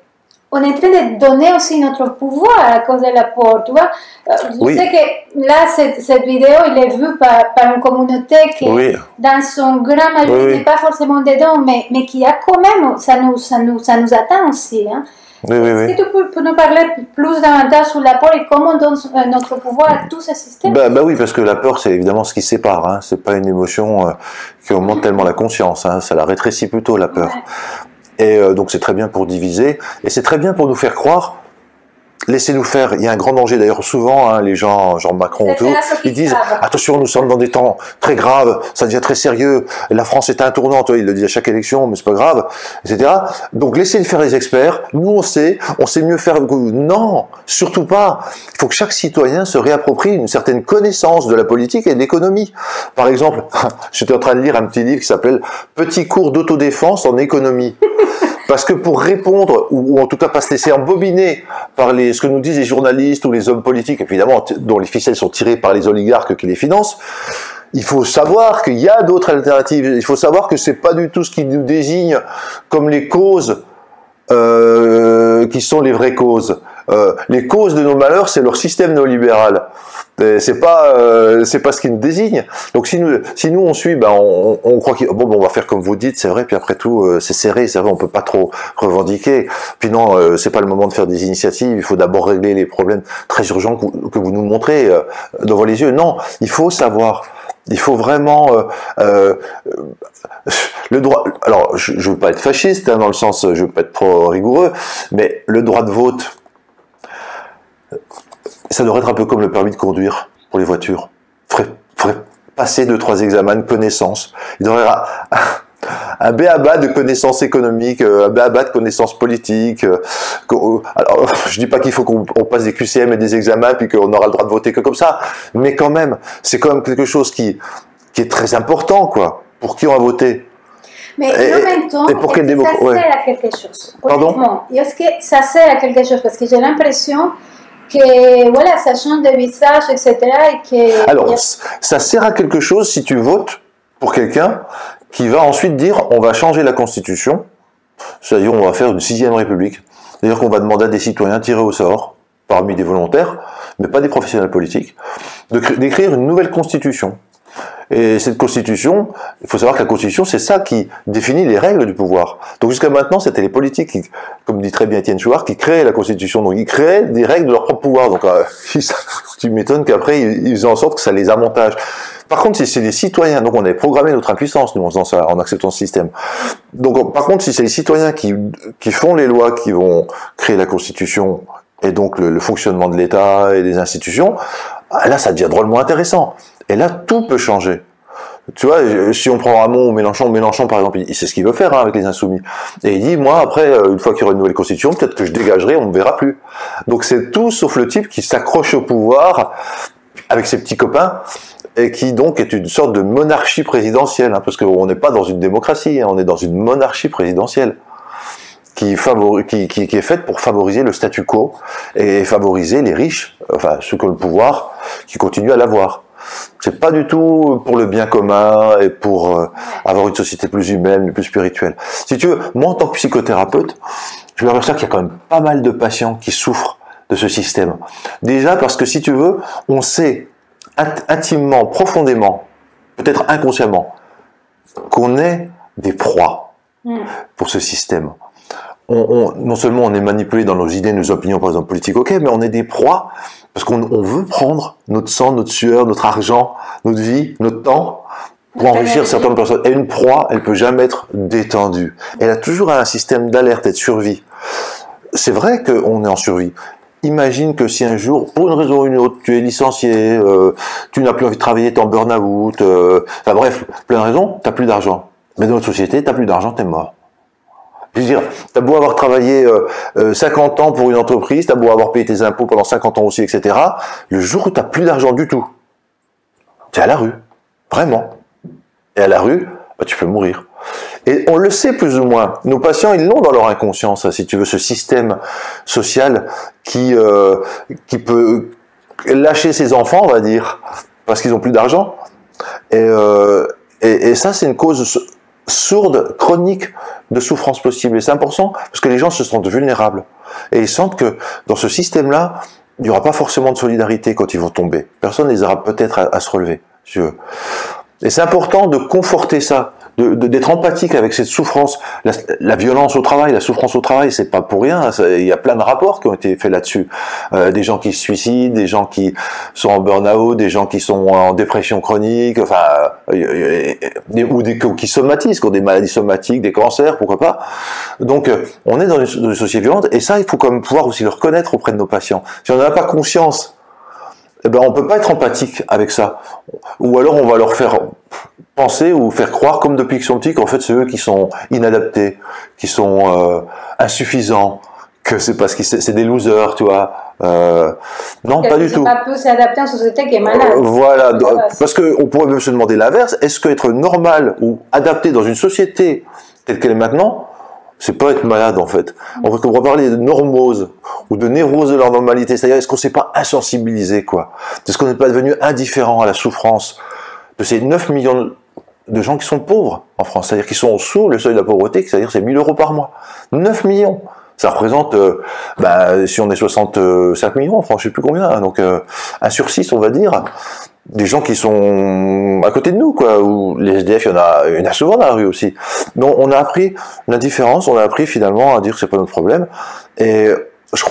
on est en train de donner aussi notre pouvoir à cause de la porte. Tu vois? Euh, je sais que là, cette, cette, vidéo, il est vue par, par une communauté qui, dans son grand majorité, n'est pas forcément dedans, mais, mais qui a quand même, ça nous, ça nous, ça nous atteint aussi. Hein. Est-ce que tu peux, nous parler plus davantage sur la peur et comment on donne euh, notre pouvoir à tous ces systèmes bah, bah, oui, parce que la peur, c'est évidemment ce qui sépare. Hein. C'est pas une émotion euh, qui augmente tellement la conscience. Hein. Ça la rétrécit plutôt, la peur. Et euh, donc c'est très bien pour diviser, et c'est très bien pour nous faire croire Laissez-nous faire. Il y a un grand danger d'ailleurs souvent, hein, les gens, genre Macron tout, ils disent attention, nous sommes dans des temps très graves, ça devient très sérieux. La France est un tournant, il le dit à chaque élection, mais c'est pas grave, etc. Donc laissez faire les experts. Nous on sait, on sait mieux faire. Non, surtout pas. Il faut que chaque citoyen se réapproprie une certaine connaissance de la politique et de l'économie. Par exemple, j'étais en train de lire un petit livre qui s'appelle Petit cours d'autodéfense en économie. Parce que pour répondre, ou, en tout cas pas se laisser embobiner par les, ce que nous disent les journalistes ou les hommes politiques, évidemment, dont les ficelles sont tirées par les oligarques qui les financent, il faut savoir qu'il y a d'autres alternatives. Il faut savoir que c'est pas du tout ce qui nous désigne comme les causes euh, qui sont les vraies causes. Euh, les causes de nos malheurs, c'est leur système néolibéral. C'est pas, euh, c'est pas ce qui nous désigne. Donc si nous, si nous on suit, ben on, on croit qu'on bon, on va faire comme vous dites, c'est vrai. Puis après tout, euh, c'est serré, c'est vrai, on peut pas trop revendiquer. Puis non, euh, c'est pas le moment de faire des initiatives. Il faut d'abord régler les problèmes très urgents que vous nous montrez devant les yeux. Non, il faut savoir. Il faut vraiment le droit. Alors, je, je veux pas être fasciste hein, dans le sens, je veux pas être trop rigoureux, mais le droit de vote ça devrait être un peu comme le permis de conduire pour les voitures. Il faudrait, passer deux, trois examens de connaissances. Il devrait un béaba de connaissances économiques, un béaba de connaissances politiques. Alors, je dis pas qu'il faut qu'on passe des QCM et des examens puis qu'on aura le droit de voter que comme ça, mais quand même, c'est quand même quelque chose qui, qui est très important, quoi. Pour qui on va voter mais en même temps, pour quelle ça sert à quelque chose. Pardon? Est-ce que ça sert à quelque chose? Parce que j'ai l'impression que voilà, ça change de visage, etc. Et que, Alors, ça sert à quelque chose si tu votes pour quelqu'un qui va ensuite dire on va changer la constitution, c'est-à-dire on va faire une sixième république, c'est-à-dire qu'on va demander à des citoyens tirés au sort, parmi des volontaires, mais pas des professionnels politiques, d'écrire une nouvelle constitution. Et cette constitution, il faut savoir que la constitution, c'est ça qui définit les règles du pouvoir. Donc jusqu'à maintenant, c'était les politiques, qui, comme dit très bien Étienne Chouard, qui créaient la constitution. Donc ils créaient des règles de leur propre pouvoir. Donc euh, tu m'étonnes qu'après, ils, en sorte que ça les avantage. Par contre, si c'est les citoyens, donc on avait programmé notre impuissance, nous, en faisant ça, en acceptant ce système. Donc, par contre, si c'est les citoyens qui, qui font les lois, qui vont créer la constitution, et donc le, le fonctionnement de l'État et des institutions, ah, là, ça devient drôlement intéressant. Et là, tout peut changer. Tu vois, si on prend Ramon ou Mélenchon, Mélenchon par exemple, il sait ce qu'il veut faire hein, avec les insoumis. Et il dit, moi après, euh, une fois qu'il y aura une nouvelle constitution, peut-être que je dégagerai, on ne verra plus. Donc c'est tout sauf le type qui s'accroche au pouvoir avec ses petits copains et qui donc est une sorte de monarchie présidentielle, hein, parce qu'on n'est pas dans une démocratie, hein, on est dans une monarchie présidentielle. Qui, qui, qui, qui, est faite pour favoriser le statu quo et favoriser les riches, enfin ceux qui ont le pouvoir, qui continuent à l'avoir. C'est pas du tout pour le bien commun et pour euh, avoir une société plus humaine, plus spirituelle. Si tu veux, moi en tant que psychothérapeute, je ça qu'il y a quand même pas mal de patients qui souffrent de ce système. Déjà parce que si tu veux, on sait intimement, profondément, peut-être inconsciemment, qu'on est des proies mm. pour ce système. On, non seulement on est manipulé dans nos idées, nos opinions, par exemple politiques, ok, mais on est des proies parce qu'on veut prendre notre sang, notre sueur, notre argent, notre vie, notre temps pour enrichir certaines personnes. Et une proie, elle peut jamais être détendue. Elle a toujours un système d'alerte et de survie. C'est vrai qu'on est en survie. Imagine que si un jour, pour une raison ou une autre, tu es licencié, euh, tu n'as plus envie de travailler, tu es en burn-out, euh, enfin bref, plein de raisons, tu n'as plus d'argent. Mais dans notre société, tu n'as plus d'argent, tu es mort. Je veux dire, t'as beau avoir travaillé euh, 50 euh, ans pour une entreprise, t'as beau avoir payé tes impôts pendant 50 ans aussi, etc. Le jour où t'as plus d'argent du tout, t'es à la rue. Vraiment. Et à la rue, bah, tu peux mourir. Et on le sait plus ou moins. Nos patients, ils l'ont dans leur inconscience, si tu veux, ce système social qui, euh, qui peut lâcher ses enfants, on va dire, parce qu'ils ont plus d'argent. Et, euh, et, ça, c'est une cause sourde, chronique de souffrance possible. Et c'est important parce que les gens se sentent vulnérables. Et ils sentent que dans ce système-là, il n'y aura pas forcément de solidarité quand ils vont tomber. Personne ne les aura peut-être à, se relever. Et c'est important de conforter ça d'être empathique avec cette souffrance, la, violence au travail, la souffrance au travail, c'est pas pour rien. il y a plein de rapports qui ont été faits là-dessus. Euh, des gens qui se suicident, des gens qui sont en burn-out, des gens qui sont en dépression chronique, enfin, euh, ou des qui somatisent, qui ont des maladies somatiques, des cancers, pourquoi pas. Donc, euh, on est dans une, dans une société violente, et ça, il faut quand même pouvoir aussi le reconnaître auprès de nos patients. Si on n'en a pas conscience eh ben, on peut pas être empathique avec ça. Ou alors on va leur faire penser ou faire croire, comme depuis qu'ils sont petits, qu'en fait c'est eux qui sont inadaptés, qui sont euh, insuffisants, que c'est parce que c'est des losers, tu vois. Euh, non, pas du tout. Pas s'adapter à une société qui est malade. Euh, voilà, parce qu'on pourrait même se demander l'inverse. Est-ce qu'être normal ou adapté dans une société telle qu'elle est maintenant, c'est pas être malade en fait. On va parler de normose ou de névrose de leur normalité. C'est-à-dire, est-ce qu'on s'est pas insensibilisé, quoi? Est-ce qu'on n'est pas devenu indifférent à la souffrance de ces 9 millions de gens qui sont pauvres en France? C'est-à-dire qui sont sous le seuil de la pauvreté, c'est-à-dire c'est 1000 euros par mois. 9 millions ça représente, euh, bah, si on est 65 millions en France, je sais plus combien, hein, donc euh, un sur 6 on va dire, des gens qui sont à côté de nous, quoi. Ou les SDF, il y en a, il y en a souvent dans la rue aussi. Donc on a appris l'indifférence, on a appris finalement à dire que c'est pas notre problème. Et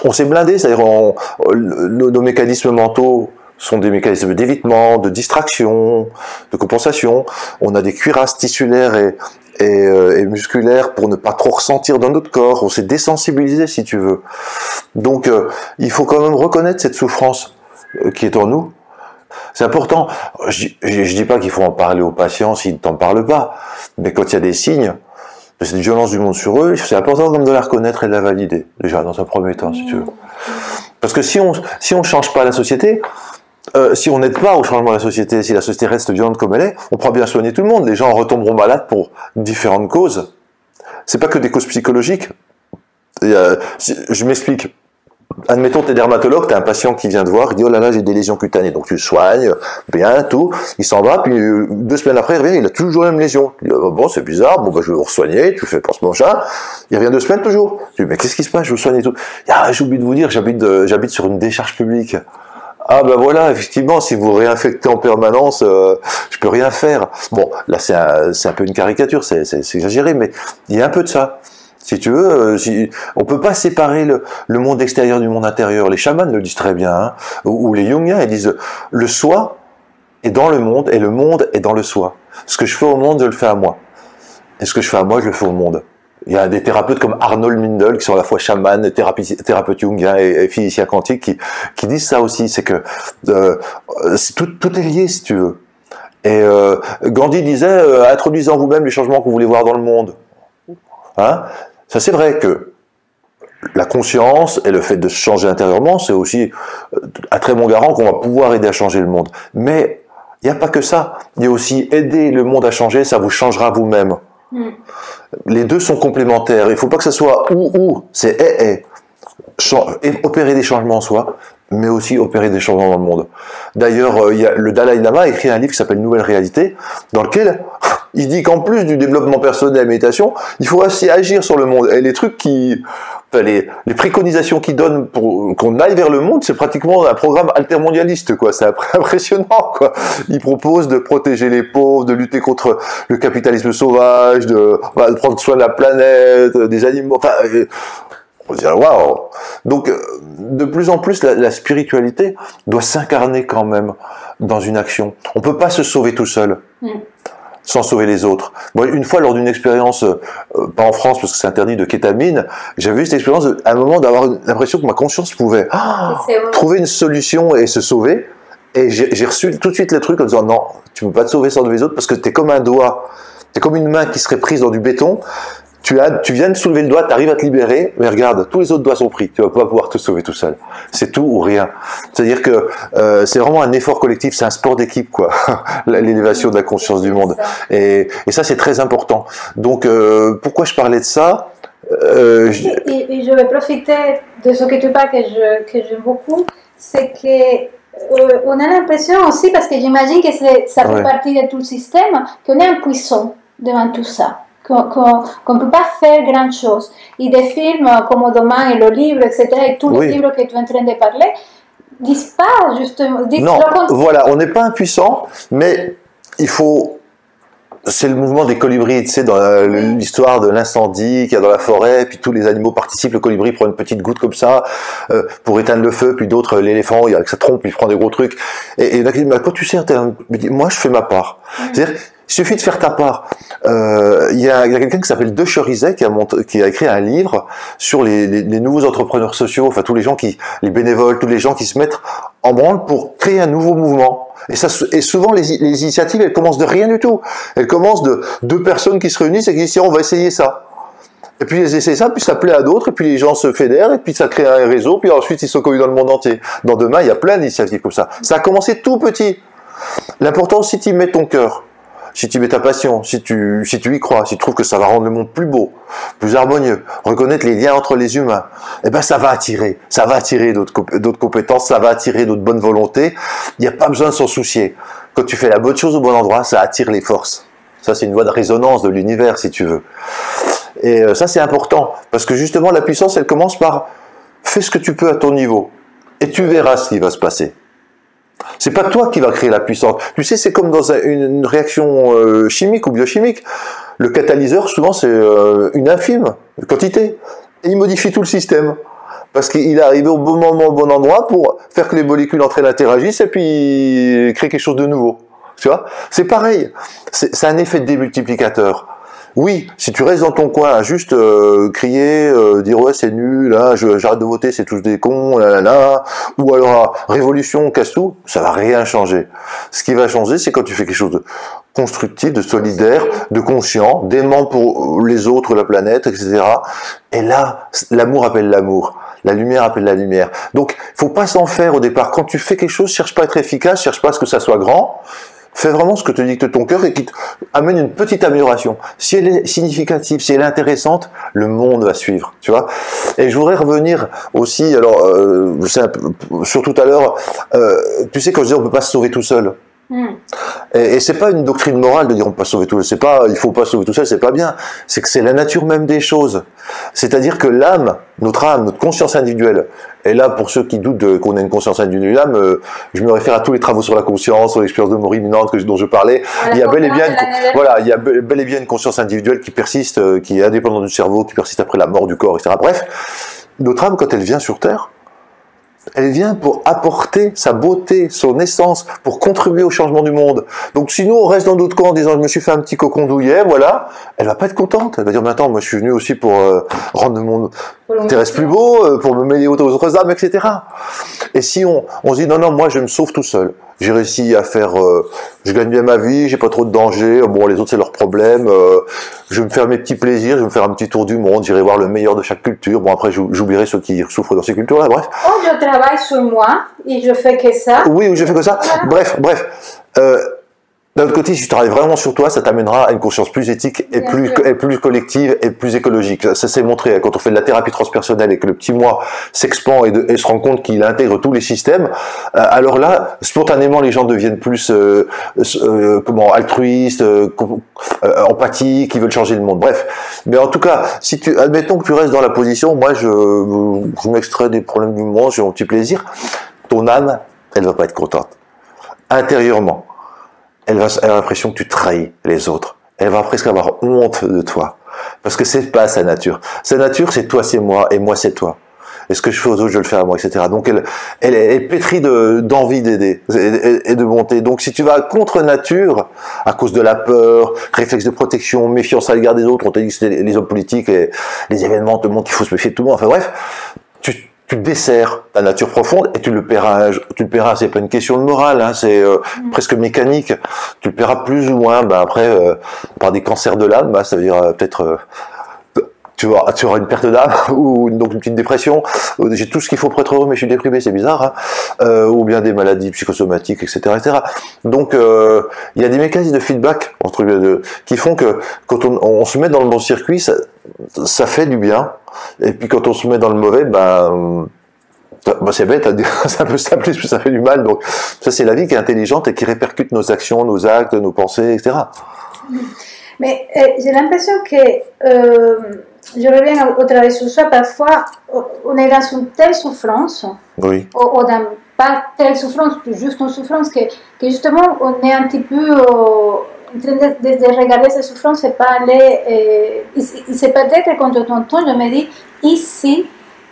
on s'est blindé, c'est-à-dire nos, mécanismes mentaux sont des mécanismes d'évitement, de distraction, de compensation. On a des cuirasses tissulaires et, et, euh, et, musculaires pour ne pas trop ressentir dans notre corps. On s'est désensibilisé, si tu veux. Donc, euh, il faut quand même reconnaître cette souffrance euh, qui est en nous C'est important. Je, je dis pas qu'il faut en parler aux patients s'ils ne t'en parlent pas, mais quand il y a des signes de cette violence du monde sur eux, c'est important comme de la reconnaître et de la valider, déjà, dans un premier temps, si tu veux. Parce que si on si on change pas la société, euh, si on n'aide pas au changement de la société, si la société reste violente comme elle est, on pourra bien soigner tout le monde. Les gens retomberont malades pour différentes causes. C'est pas que des causes psychologiques. je m'explique. Admettons, tu es dermatologue, tu as un patient qui vient te voir, il dit Oh là là, j'ai des lésions cutanées. Donc tu soignes, bien, tout. Il s'en va, puis euh, deux semaines après, il revient, il a toujours la même lésion. Oh, bon, c'est bizarre, bon, bah, je vais vous soigner, tu fais ce chat. Il revient deux semaines toujours. Tu dis Mais qu'est-ce qui se passe? Je vous soigne et tout. Ah, j'ai oublié de vous dire, j'habite, j'habite sur une décharge publique. Ah ben voilà, effectivement, si vous réinfectez en permanence, euh, je peux rien faire. Bon, là c'est un, un, peu une caricature, c'est exagéré, mais il y a un peu de ça. Si tu veux, euh, si, on peut pas séparer le, monde extérieur du monde intérieur. Les chamans le disent très bien, hein, ou, les Jungiens, ils disent le soi est dans le monde et le monde est dans le soi. Ce que je fais au monde, je le fais à moi. Et ce que je fais à moi, je le fais au monde. Il y a des thérapeutes comme Arnold Mindel, qui sont à la fois chaman, thérapeute jungien et, physicien quantique, qui, disent ça aussi, c'est que euh, tout, est lié, si tu veux. Et euh, Gandhi disait, euh, introduisant vous-même les changements que vous voulez voir dans le monde. Hein? Ça c'est vrai que la conscience et le fait de se changer intérieurement, c'est aussi euh, un très bon garant qu'on va pouvoir aider à changer le monde. Mais il n'y a pas que ça. Il y a aussi aider le monde à changer, ça vous changera vous-même. Mm. Les deux sont complémentaires. Il ne faut pas que ce soit ou ou, c'est et et. Opérer des changements en soi, mais aussi opérer des changements dans le monde. D'ailleurs, euh, le Dalai Lama a écrit un livre qui s'appelle Nouvelle réalité, dans lequel il dit qu'en plus du développement personnel et la méditation, il faut aussi agir sur le monde. Et les trucs qui, les, les préconisations qu'il donne pour qu'on aille vers le monde, c'est pratiquement un programme altermondialiste, quoi. C'est impressionnant, quoi. Il propose de protéger les pauvres, de lutter contre le capitalisme sauvage, de, prendre soin de la planète, des animaux. Enfin, euh, on se dit waouh. Donc, euh, de plus en plus, la, spiritualité doit s'incarner quand même dans une action. On peut pas se sauver tout seul. Mm sans sauver les autres. Moi, une fois, lors d'une expérience, euh, pas en France parce que c'est interdit, de kétamine, j'avais eu cette expérience à un moment d'avoir l'impression que ma conscience pouvait ah, trouver une solution et se sauver. Et j'ai reçu tout de suite le truc en disant non, tu peux pas te sauver sans sauver les autres parce que tu es comme un doigt, tu es comme une main qui serait prise dans du béton tu, as, tu viens de soulever le doigt, tu arrives à te libérer, mais regarde, tous les autres doigts sont pris. Tu vas pas pouvoir te sauver tout seul. C'est tout ou rien. C'est-à-dire que euh, c'est vraiment un effort collectif, c'est un sport d'équipe, quoi. L'élévation de la conscience du monde. Et, et ça, c'est très important. Donc, euh, pourquoi je parlais de ça? Euh, je... Et, je vais profiter de ce que tu parles que j'aime beaucoup, c'est que euh, on a l'impression aussi, parce que j'imagine que ça fait partie de tout le système, qu'on est impuissant devant tout ça qu'on ne peut pas faire grand chose. Et des films comme Demain et le livre, etc., et tous les livres que tu es en train de parler, disent pas justement. non, voilà, on n'est pas impuissant, mais il faut. C'est le mouvement des colibris, tu sais, dans l'histoire de l'incendie qu'il y a dans la forêt, puis tous les animaux participent. Le colibri prend une petite goutte comme ça euh, pour éteindre le feu, puis d'autres, l'éléphant, avec sa trompe, il prend des gros trucs. Et, et quand tu sais, moi je fais ma part. Mm. C'est-à-dire, il suffit de faire ta part. Euh, il y a, quelqu'un qui s'appelle De Cherizet qui a, qui a écrit un livre sur les, nouveaux entrepreneurs sociaux, enfin tous les gens qui, les bénévoles, tous les gens qui se mettent en branle pour créer un nouveau mouvement. Et, ça, et souvent les, les initiatives, elles commencent de rien du tout. Elles commencent de deux personnes qui se réunissent et qui disent on va essayer ça. Et puis ils essaient ça, puis ça plaît à d'autres, et puis les gens se fédèrent, et puis ça crée un réseau, puis ensuite ils sont connus dans le monde entier. Dans demain, il y a plein d'initiatives comme ça. Ça a commencé tout petit. L'important, si tu mets ton cœur, si tu mets ta passion, si tu, si tu y crois, si tu trouves que ça va rendre le monde plus beau, plus harmonieux, reconnaître les liens entre les humains, eh ben ça va attirer, ça va attirer d'autres compétences, ça va attirer d'autres bonnes volontés. Il n'y a pas besoin de s'en soucier. Quand tu fais la bonne chose au bon endroit, ça attire les forces. Ça, c'est une voie de résonance de l'univers, si tu veux. Et euh, ça, c'est important, parce que justement, la puissance, elle commence par fais ce que tu peux à ton niveau, et tu verras ce qui va se passer. C'est pas toi qui va créer la puissance. Tu sais, c'est comme dans une réaction euh, chimique ou biochimique. Le catalyseur, souvent, c'est euh, une infime quantité. Il modifie tout le système. Parce qu'il est arrivé au bon moment, au bon endroit pour faire que les molécules entre elles interagissent et puis créer quelque chose de nouveau. Tu vois? C'est pareil. C'est un effet démultiplicateur. Oui, si tu restes dans ton coin juste euh, crier, euh, dire ouais c'est nul, là, j'arrête de voter, c'est tous des cons, là là là, ou alors révolution, casse tout, ça va rien changer. Ce qui va changer, c'est quand tu fais quelque chose de constructif, de solidaire, de conscient, d'aimant pour les autres, la planète, etc. Et là, l'amour appelle l'amour. La lumière appelle la lumière. Donc, faut pas s'en faire au départ. Quand tu fais quelque chose, cherche pas à être efficace, cherche pas à ce que ça soit grand. Fais vraiment ce que te dicte ton cœur et qui amène une petite amélioration. Si elle est significative, si elle est intéressante, le monde va suivre, tu vois. Et je voudrais revenir aussi, alors, euh, sur tout à l'heure, euh, tu sais quand je dis on peut pas se sauver tout seul. Hmm. Et, et c'est pas une doctrine morale de dire on peut pas sauver tout seul. C'est pas, il faut pas sauver tout seul, c'est pas bien. C'est que c'est la nature même des choses. C'est-à-dire que l'âme, notre âme, notre conscience individuelle, et là pour ceux qui doutent qu'on ait une conscience individuelle, euh, je me réfère à tous les travaux sur la conscience, sur l'expérience de mort imminente dont je parlais. il y a bel et bien, voilà, il y a bel et bien une conscience individuelle qui persiste, euh, qui est indépendante du cerveau, qui persiste après la mort du corps, etc. Bref, notre âme quand elle vient sur terre, elle vient pour apporter sa beauté, son essence, pour contribuer au changement du monde. Donc si nous on reste dans notre coin en disant je me suis fait un petit cocon douillet, voilà, elle va pas être contente. Elle va dire mais attends, moi je suis venu aussi pour euh, rendre le monde terrestre plus beau, euh, pour me mêler aux autres âmes, etc. Et si on, on se dit non non moi je me sauve tout seul, j'ai réussi à faire, euh, je gagne bien ma vie, j'ai pas trop de danger. Bon, les autres c'est leur problème. Euh, je vais me faire mes petits plaisirs, je vais me faire un petit tour du monde, j'irai voir le meilleur de chaque culture. Bon, après j'oublierai ceux qui souffrent dans ces cultures-là. Bref. Oh, je travaille sur moi et je fais que ça. Oui, je fais que ça. Bref, bref. Euh, d'un autre côté, si tu travailles vraiment sur toi, ça t'amènera à une conscience plus éthique et plus, et plus collective et plus écologique. Ça s'est montré quand on fait de la thérapie transpersonnelle et que le petit moi s'expand et, se rend compte qu'il intègre tous les systèmes. Euh, alors là, spontanément, les gens deviennent plus euh, euh, comment altruistes, empathiques, qui veulent changer le monde. Bref, mais en tout cas, si tu admettons que tu restes dans la position, moi, je, je m'extrais des problèmes du monde, j'ai mon petit plaisir. Ton âme, elle va pas être contente intérieurement elle va avoir l'impression que tu trahis les autres. Elle va presque avoir honte de toi. Parce que c'est pas sa nature. Sa nature, c'est toi, c'est moi, et moi, c'est toi. Et ce que je fais aux autres, je le fais à moi, etc. Donc elle, elle, est pétrie d'envie d'aider et, de bonté. Donc si tu vas contre nature, à cause de la peur, réflexe de protection, méfiance à l'égard des autres, on t'a dit que c'était les hommes politiques et les événements te montrent qu'il faut se méfier de tout le monde. Enfin bref, tu, tu desserres ta nature profonde et tu le paieras. Tu le paieras. C'est pas une question de morale, hein, c'est euh, mm. presque mécanique. Tu le paieras plus ou moins. Ben après, euh, par des cancers de l'âme, ça veut dire euh, peut-être. tu, auras, tu auras une perte d'âme ou donc une petite dépression. J'ai tout ce qu'il faut pour être heureux, mais je suis déprimé, c'est bizarre. Hein, ou bien des maladies psychosomatiques, etc., etc. Donc il y a des mécanismes de feedback entre de, qui font que quand on, on, se met dans le bon circuit, ça, ça fait du bien et puis quand on se met dans le mauvais, ben, ben c'est bête, ça peut s'appeler plus ça fait du mal. Donc ça c'est la vie qui est intelligente et qui répercute nos actions, nos actes, nos pensées, etc. Mais euh, j'ai l'impression que, euh, je reviens au travail sur ça, parfois on est dans une telle souffrance, oui. ou, dans pas telle souffrance, juste une souffrance, que, que justement on est un petit peu en train de, regarder cette souffrance et pas aller. c'est peut-être quand je t'entends, je me dis, ici,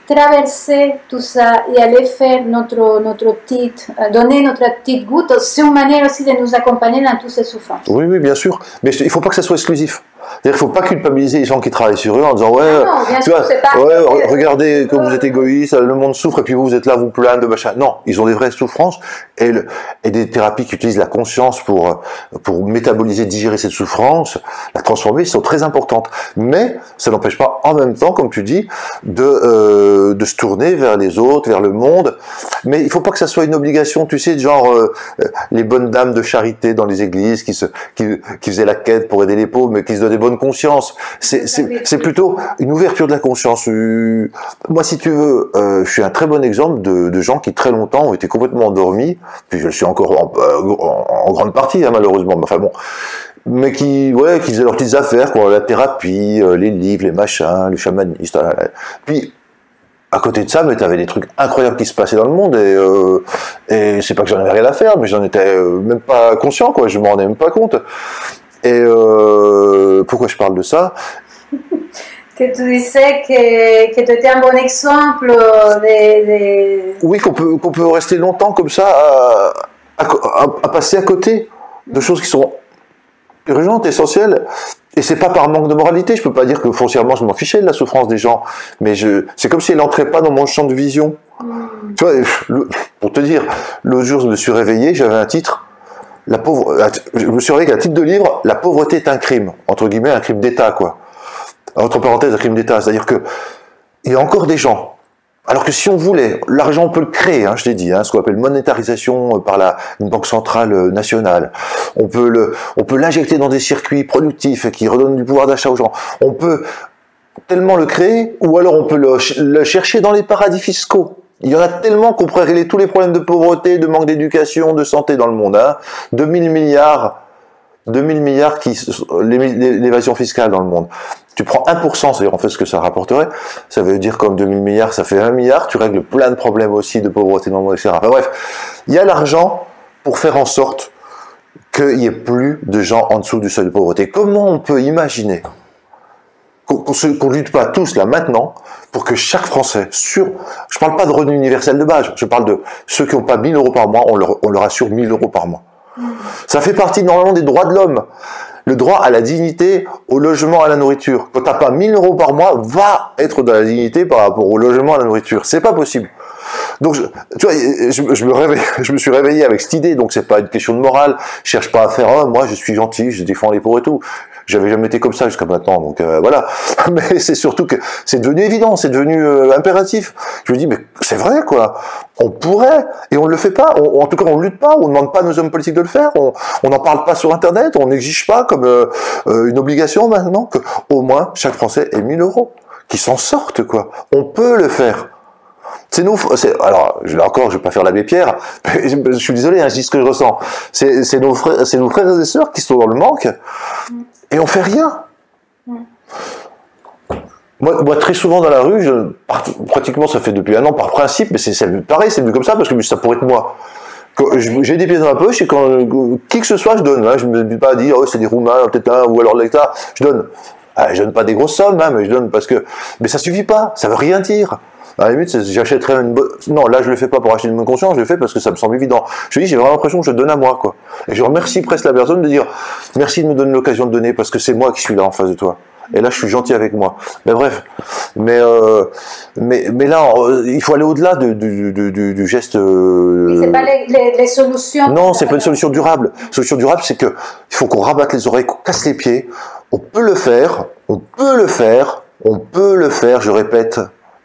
traverser tout ça et aller faire notre, notre petite, euh, donner notre petite goutte, c'est une manière aussi de nous accompagner dans toutes ces souffrances. Oui, oui, bien sûr. Mais il ne faut pas que ça soit exclusif. Qu'il ne faut pas culpabiliser les gens qui travaillent sur eux en disant ouais, tu vois, ouais regardez comme vous êtes égoïste, le monde souffre et puis vous, vous êtes là, vous plaindre de machin. Non, ils ont des vraies souffrances et, et des thérapies qui utilisent la conscience pour pour métaboliser, digérer cette souffrance, la transformer, sont très importantes. Mais ça n'empêche pas en même temps, comme tu dis, de euh, de se tourner vers les autres, vers le monde. Mais il faut pas que ça soit une obligation, tu sais, genre euh, les bonnes dames de charité dans les églises qui se qui, qui faisaient la quête pour aider les pauvres, mais qui se donnaient bonne conscience. C'est plutôt une ouverture de la conscience. Euh, moi, si tu veux, euh, je suis un très bon exemple de, gens qui très longtemps ont été complètement endormis, puis je le suis encore en, euh, grande partie, hein, malheureusement. Mais enfin bon, mais qui, ouais, qui faisaient leurs petites affaires, quoi, la thérapie, les livres, les machins, les chamanistes. Puis à côté de ça, mais tu avais des trucs incroyables qui se passaient dans le monde et, et c'est pas que j'en avais rien à faire, mais j'en étais même pas conscient, quoi. Je m'en rendais même pas compte. Et euh, pourquoi je parle de ça? Que tu disais que, que tu étais un bon exemple de... Oui, qu'on peut, qu'on peut rester longtemps comme ça à, à, passer à côté de choses qui sont urgentes, essentielles. Et c'est pas par manque de moralité, je peux pas dire que foncièrement je m'en fichais de la souffrance des gens, mais je, c'est comme si elle n'entrait pas dans mon champ de vision. Mm. Tu vois, le- pour te dire, l'autre jour je me suis réveillé, j'avais un titre, la pauvre, je me suis avec un titre de livre, La pauvreté est un crime, entre guillemets un crime d'État quoi. Entre parenthèses un crime d'État, c'est-à-dire que il y a encore des gens. Alors que si on voulait, l'argent on peut le créer, hein, je l'ai dit, hein, ce qu'on appelle monétarisation euh, par la une banque centrale euh, nationale. On peut le, on peut l'injecter dans des circuits productifs qui redonnent du pouvoir d'achat aux gens. On peut tellement le créer, ou alors on peut le chercher dans les paradis fiscaux. Il y en a tellement qu'on pourrait régler tous les problèmes de pauvreté, de manque d'éducation, de santé dans le monde. Hein. 2000 milliards, 2000 milliards qui, l'é- l'é- l'évasion fiscale dans le monde. Tu prends 1%, c'est-à-dire en fait ce que ça rapporterait, ça veut dire comme 2000 milliards, ça fait 1 milliard, tu règles plein de problèmes aussi de pauvreté dans le monde, etc. Bref, il y a l'argent pour faire en sorte qu'il n'y ait plus de gens en dessous du seuil de pauvreté. Comment on peut imaginer qu'on qu'on lutte pas tous là maintenant pour que chaque Français, sur, je parle pas de revenu universel de base, je parle de ceux qui n'ont pas 1000 euros par mois, on leur, on leur assure 1000 euros par mois. Ça fait partie normalement des droits de l'homme. Le droit à la dignité, au logement, à la nourriture. Quand t'as pas 1000 euros par mois, va être dans la dignité par rapport au logement, à la nourriture. C'est pas possible. Donc, tu vois, je, je me réveille, je me suis réveillé avec cette idée. Donc, c'est pas une question de morale. Je cherche pas à faire, oh, moi, je suis gentil, je défends les pauvres et tout. J'avais jamais été comme ça jusqu'à maintenant, donc euh, voilà. Mais c'est surtout que c'est devenu évident, c'est devenu euh, impératif. Je me dis, mais c'est vrai, quoi. On pourrait, et on ne le fait pas. En tout cas, on lutte pas. On ne demande pas à nos hommes politiques de le faire. On n'en parle pas sur Internet. On n'exige pas comme euh, euh, une obligation maintenant que au moins chaque Français ait 1000 euros, qui s'en sortent, quoi. On peut le faire. C'est nous, c'est, alors, je, là encore, je vais pas faire l'abbé Pierre, mais je, suis désolé, hein, je ce que je ressens. C'est, c'est nos frères, c'est nos frères et sœurs qui sont dans le manque, et on fait rien. Moi, très souvent dans la rue, pratiquement ça fait depuis un an par principe, mais c'est, pareil, c'est venu comme ça parce que ça pourrait être moi. J'ai des pieds dans la poche et quand qui que ce soit, je donne. Hein, je me dis pas à dire, oh, c'est des Roumains, peut-être un, ou alors l'État. Je donne. Ah, je donne pas des grosses sommes, hein, mais je donne parce que. Mais ça suffit pas, ça veut rien dire. À la limite, j'achèterais une bonne. Non, là, je le fais pas pour acheter une bonne conscience, je le fais parce que ça me semble évident. Je dis, j'ai vraiment l'impression que je donne à moi, quoi. Et je remercie presque la personne de dire, merci de me donner l'occasion de donner parce que c'est moi qui suis là en face de toi. Et là, je suis gentil avec moi. Mais bref, mais euh, mais mais là, il faut aller au-delà de- du, du, du, du geste. euh, C'est pas les, les- les solutions. non, c'est pas une solution durable. Solution durable, c'est que il faut qu'on rabatte les oreilles, qu'on casse les pieds. On peut le faire, on peut le faire, on peut le faire. Je répète.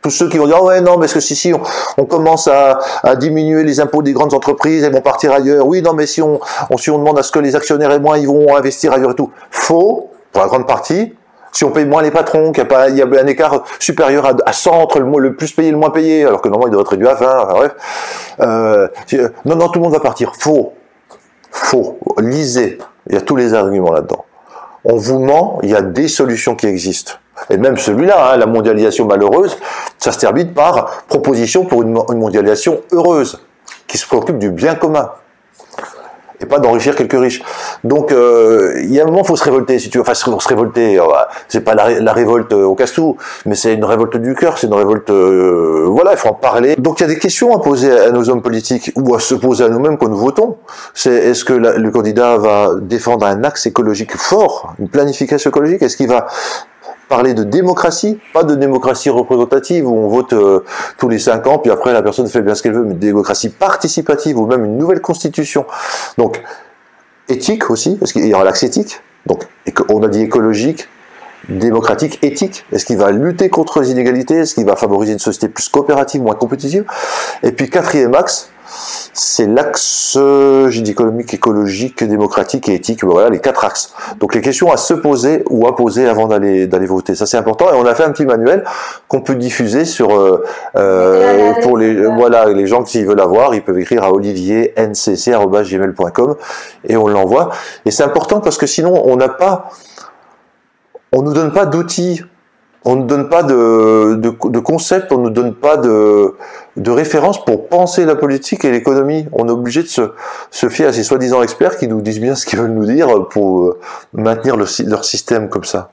Tous ceux qui vont dire, oh ouais, non, parce que si, si, on, commence à, diminuer les impôts des grandes entreprises, elles vont partir ailleurs. Oui, non, mais si on, si on demande à ce que les actionnaires et moins, ils vont investir ailleurs et tout. Faux, pour la grande partie. Si on paye moins les patrons, qu'il y y a un écart supérieur à, à 100 entre le, le plus payé et le moins payé, alors que normalement il devrait être réduit à 20, enfin, bref. Euh, si- non, non, tout le monde va partir. Faux. Faux. Lisez. Il y a tous les arguments là-dedans. On vous ment, il y a des solutions qui existent. Et même celui-là, hein, la mondialisation malheureuse, ça se termine par proposition pour une, mo- une mondialisation heureuse, qui se préoccupe du bien commun. Et pas d'enrichir quelques riches. Donc, euh, il y a un moment, il faut se révolter, si tu veux. Enfin, se, révolter, euh, c'est pas la, ré- la révolte euh, au casse-tout, mais c'est une révolte du cœur, c'est une révolte... voilà, il faut en parler. Donc, il y a des questions à poser à nos hommes politiques, ou à se poser à nous-mêmes quand nous votons. C'est est-ce que le candidat va défendre un axe écologique fort, une planification écologique? Est-ce qu'il va parler de démocratie, pas de démocratie représentative où on vote euh, tous les cinq ans, puis après la personne fait bien ce qu'elle veut, mais de démocratie participative ou même une nouvelle constitution. Donc, éthique aussi, parce qu'il y aura l'axe éthique. Donc, on a dit écologique, démocratique, éthique. Est-ce qu'il va lutter contre les inégalités? Est-ce qu'il va favoriser une société plus coopérative, moins compétitive? Et puis, quatrième axe, c'est l'axe, euh, j'ai dit économique, écologique, démocratique et éthique. Voilà les quatre axes. Donc les questions à se poser ou à poser avant d'aller d'aller voter. Ça c'est important. Et on a fait un petit manuel qu'on peut diffuser sur euh, euh, pour les voilà les gens qui veulent avoir, ils peuvent écrire à olivier.ncc@gmail.com et on l'envoie. Et c'est important parce que sinon on n'a pas, on nous donne pas d'outils. On ne donne pas de, de, de concept, on ne donne pas de, de référence pour penser la politique et l'économie. On est obligé de se, se fier à ces soi-disant experts qui nous disent bien ce qu'ils veulent nous dire pour euh, maintenir le leur système comme ça.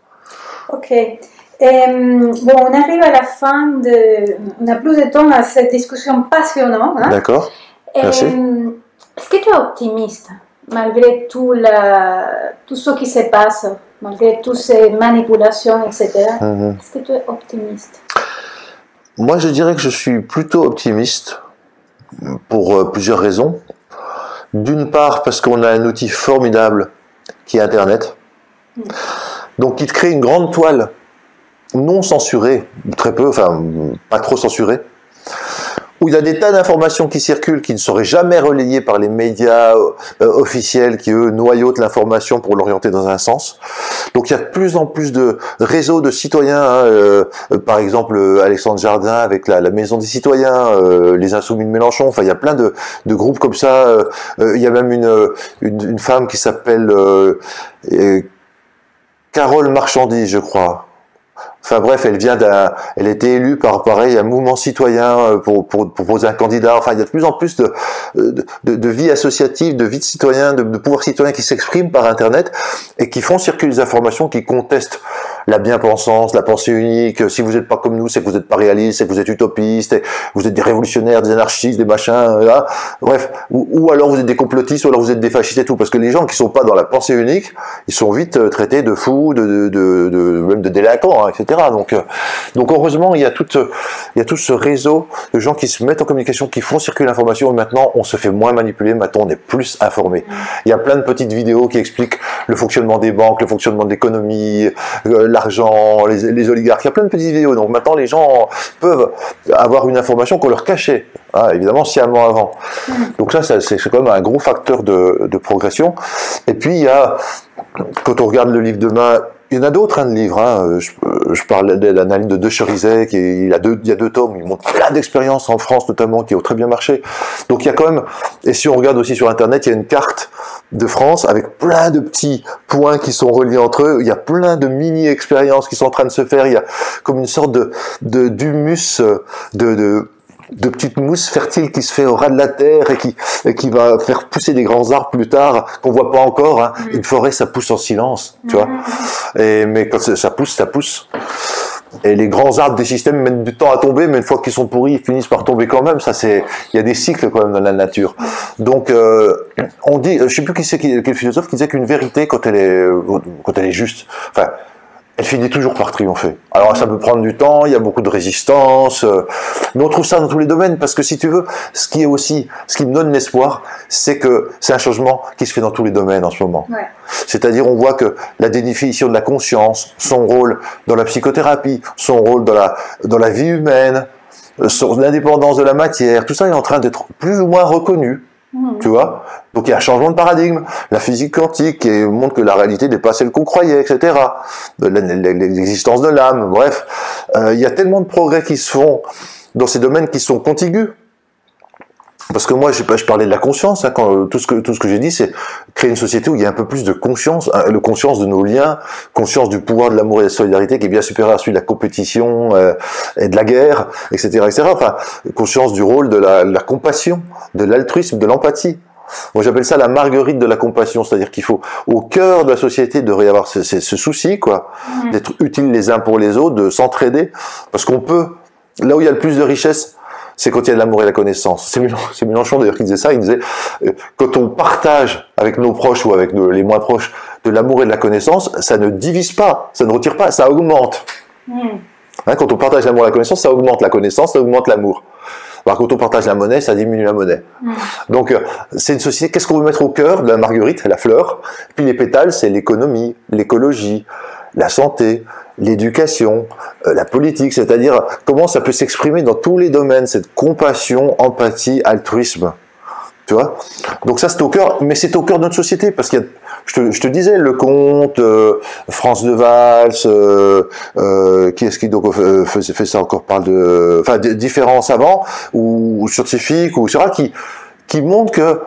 Ok. Euh, bon, on arrive à la fin de. On n'a plus de temps à cette discussion passionnante. hein. D'accord Merci. Euh, Est-ce que tu es optimiste? Malgré tout, la, tout ce qui se passe, malgré toutes ces manipulations, etc. Mhm. Est-ce que tu es optimiste? Moi, je dirais que je suis plutôt optimiste pour euh, plusieurs raisons. D'une part, parce qu'on a un outil formidable qui est Internet. Donc, il te crée une grande toile non censurée, très peu, enfin, pas trop censurée, où il y a des tas d'informations qui circulent qui ne seraient jamais relayées par les médias euh, officiels qui, eux, noyautent l'information pour l'orienter dans un sens. Donc il y a de plus en plus de réseaux de citoyens, hein, euh, euh, par exemple euh, Alexandre Jardin avec la, Maison des citoyens, euh, les Insoumis de Mélenchon, enfin il y a plein de, groupes comme ça. euh, euh, il y a même une, une, femme qui s'appelle euh, euh, Carole Marchandis, je crois. Enfin bref, elle vient d'un, elle élue par pareil un mouvement citoyen euh, pour, pour, proposer un candidat. Enfin, il y a de plus en plus de, de vie associative, de vie de citoyen, de, de pouvoir citoyen qui s'expriment par Internet et qui font circuler des informations qui contestent la bien-pensance, la pensée unique. Si vous n'êtes pas comme nous, c'est que vous n'êtes pas réaliste, c'est que vous êtes utopiste, et vous êtes des révolutionnaires, des anarchistes, des machins, euh, là. bref. Ou, ou alors vous êtes des complotistes, ou alors vous êtes des fascistes et tout. Parce que les gens qui sont pas dans la pensée unique, ils sont vite euh, traités de fous, de, de, de, de- même de délinquants, hein, etc. Donc, euh, donc heureusement, il y a tout, euh, il y a tout ce réseau de gens qui se mettent en communication, qui font circuler l'information. Et maintenant, on se fait moins manipuler. Maintenant, on est plus informé. Il y a plein de petites vidéos qui expliquent le fonctionnement des banques, le fonctionnement de l'économie, euh, l'argent, les, oligarques. Il y a plein de petites vidéos. Donc maintenant, les gens peuvent avoir une information qu'on leur cachait. Ah, évidemment, sciemment avant. Donc ça, c'est quand même un gros facteur de, progression. Et puis, il y a, quand on regarde le livre demain, il y en a d'autres, hein, de livres. Hein. Je, je parle de l'analyse de De Cherizet, qui il y a deux tomes, il montre plein d'expériences en France notamment, qui ont très bien marché. Donc il y a quand même, et si on regarde aussi sur Internet, il y a une carte de France avec plein de petits points qui sont reliés entre eux. Il y a plein de mini-expériences qui sont en train de se faire. Il y a comme une sorte de de- d'humus, euh, de, de, de petite mousse fertile qui se fait au ras de la terre et qui, et qui va faire pousser des grands arbres plus tard qu'on voit pas encore. hein. Une forêt, ça pousse en silence, tu vois. Et, mais quand ça pousse, ça pousse. Et les grands arbres des systèmes mettent du temps à tomber, mais une fois qu'ils sont pourris, ils finissent par tomber quand même. Ça, c'est, il y a des cycles quand même dans la nature. Donc, euh, on dit, je sais plus qui c'est, quel philosophe qui disait qu'une vérité, quand elle est, quand elle est juste, enfin, elle finit toujours par triompher. Alors ça peut prendre du temps, il y a beaucoup de résistance, euh, mais on trouve ça dans tous les domaines parce que si tu veux, ce qui est aussi, ce qui me donne l'espoir, c'est que c'est un changement qui se fait dans tous les domaines en ce moment. Ouais. C'est-à-dire on voit que la définition de la conscience, son rôle dans la psychothérapie, son rôle dans la, dans la vie humaine, euh, son l'indépendance de la matière, tout ça est en train d'être plus ou moins reconnu. Mhm. Tu vois? Donc il y a un changement de paradigme. La physique quantique montre que la réalité n'est pas celle qu'on croyait, etc. La- L'existence de l'âme, bref. Euh, il y a tellement de progrès qui se font dans ces domaines qui sont contigus. Parce que moi, je, je parlais de la conscience, hein, quand, euh, tout ce que, tout ce que j'ai dit, c'est créer une société où il y a un peu plus de conscience, le conscience de nos liens, conscience du pouvoir de l'amour et de la solidarité qui est bien supérieur à celui de la compétition euh, et de la guerre, etc., etc. Enfin, conscience du rôle de la, la compassion, de l'altruisme, de l'empathie. Moi, j'appelle ça la marguerite de la compassion, c'est-à-dire qu'il faut, au cœur de la société, devrait y avoir ce, ce, ce souci, quoi, Mhm. d'être utiles les uns pour les autres, de s'entraider, parce qu'on peut, là où il y a le plus de richesse, c'est quand il y a de l'amour et la connaissance. C'est Mélenchon, d'ailleurs qui disait ça, il disait, euh, quand on partage avec nos proches ou avec les moins proches de l'amour et de la connaissance, ça ne divise pas, ça ne retire pas, ça augmente. Mhm. Hein, quand on partage l'amour et la connaissance, ça augmente la connaissance, ça augmente l'amour. Alors quand on partage la monnaie, ça diminue la monnaie. Donc euh, c'est une société, qu'est-ce qu'on veut mettre au cœur de la marguerite, la fleur Puis les pétales, c'est l'économie, l'écologie, la santé, l'éducation, euh, la politique, c'est-à-dire comment ça peut s'exprimer dans tous les domaines, cette compassion, empathie, altruisme. Tu vois? Donc ça c'est au cœur, mais c'est au cœur de notre société parce qu'il y a, je te, je te disais, le comte, euh, France de Valls, euh, euh, qui est-ce qui donc euh, fait, fait ça encore parle de, enfin différents savants ou, ou scientifiques ou etc. qui qui montrent que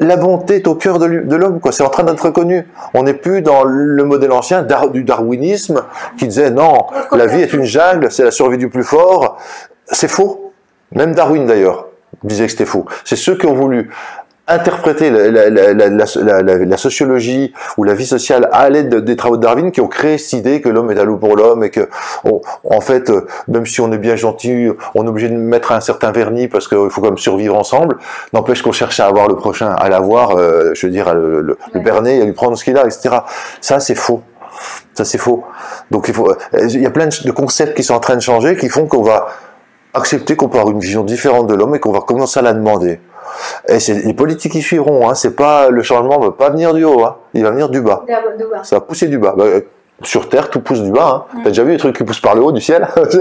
la bonté est au cœur de l'homme, quoi. C'est en train d'être reconnu. On n'est plus dans le modèle ancien dar- du darwinisme qui disait non, la vie est une jungle, c'est la survie du plus fort. C'est faux. Même Darwin d'ailleurs disait que c'était faux. C'est ceux qui ont voulu interpréter la, la, la, la, sociologie ou la vie sociale à l'aide des travaux de Darwin qui ont créé cette idée que l'homme est à l'eau pour l'homme et que, en fait, même si on est bien gentil, on est obligé de mettre un certain vernis parce qu'il faut comme survivre ensemble. N'empêche qu'on cherche à avoir le prochain, à l'avoir, euh, je veux dire, à le, le, le berner, à lui prendre ce qu'il a, etc. Ça, c'est faux. Ça, c'est faux. Donc, il faut, il y a plein de concepts qui sont en train de changer qui font qu'on va accepter qu'on peut avoir une vision différente de l'homme et qu'on va commencer à la demander. Et c'est les politiques qui suivront, hein. c'est pas le changement va pas venir du haut, hein. il va venir du bas. Ça va pousser du bas. Bah, sur Terre, tout pousse du bas. Hein. T'as déjà vu les trucs qui poussent par le haut du ciel?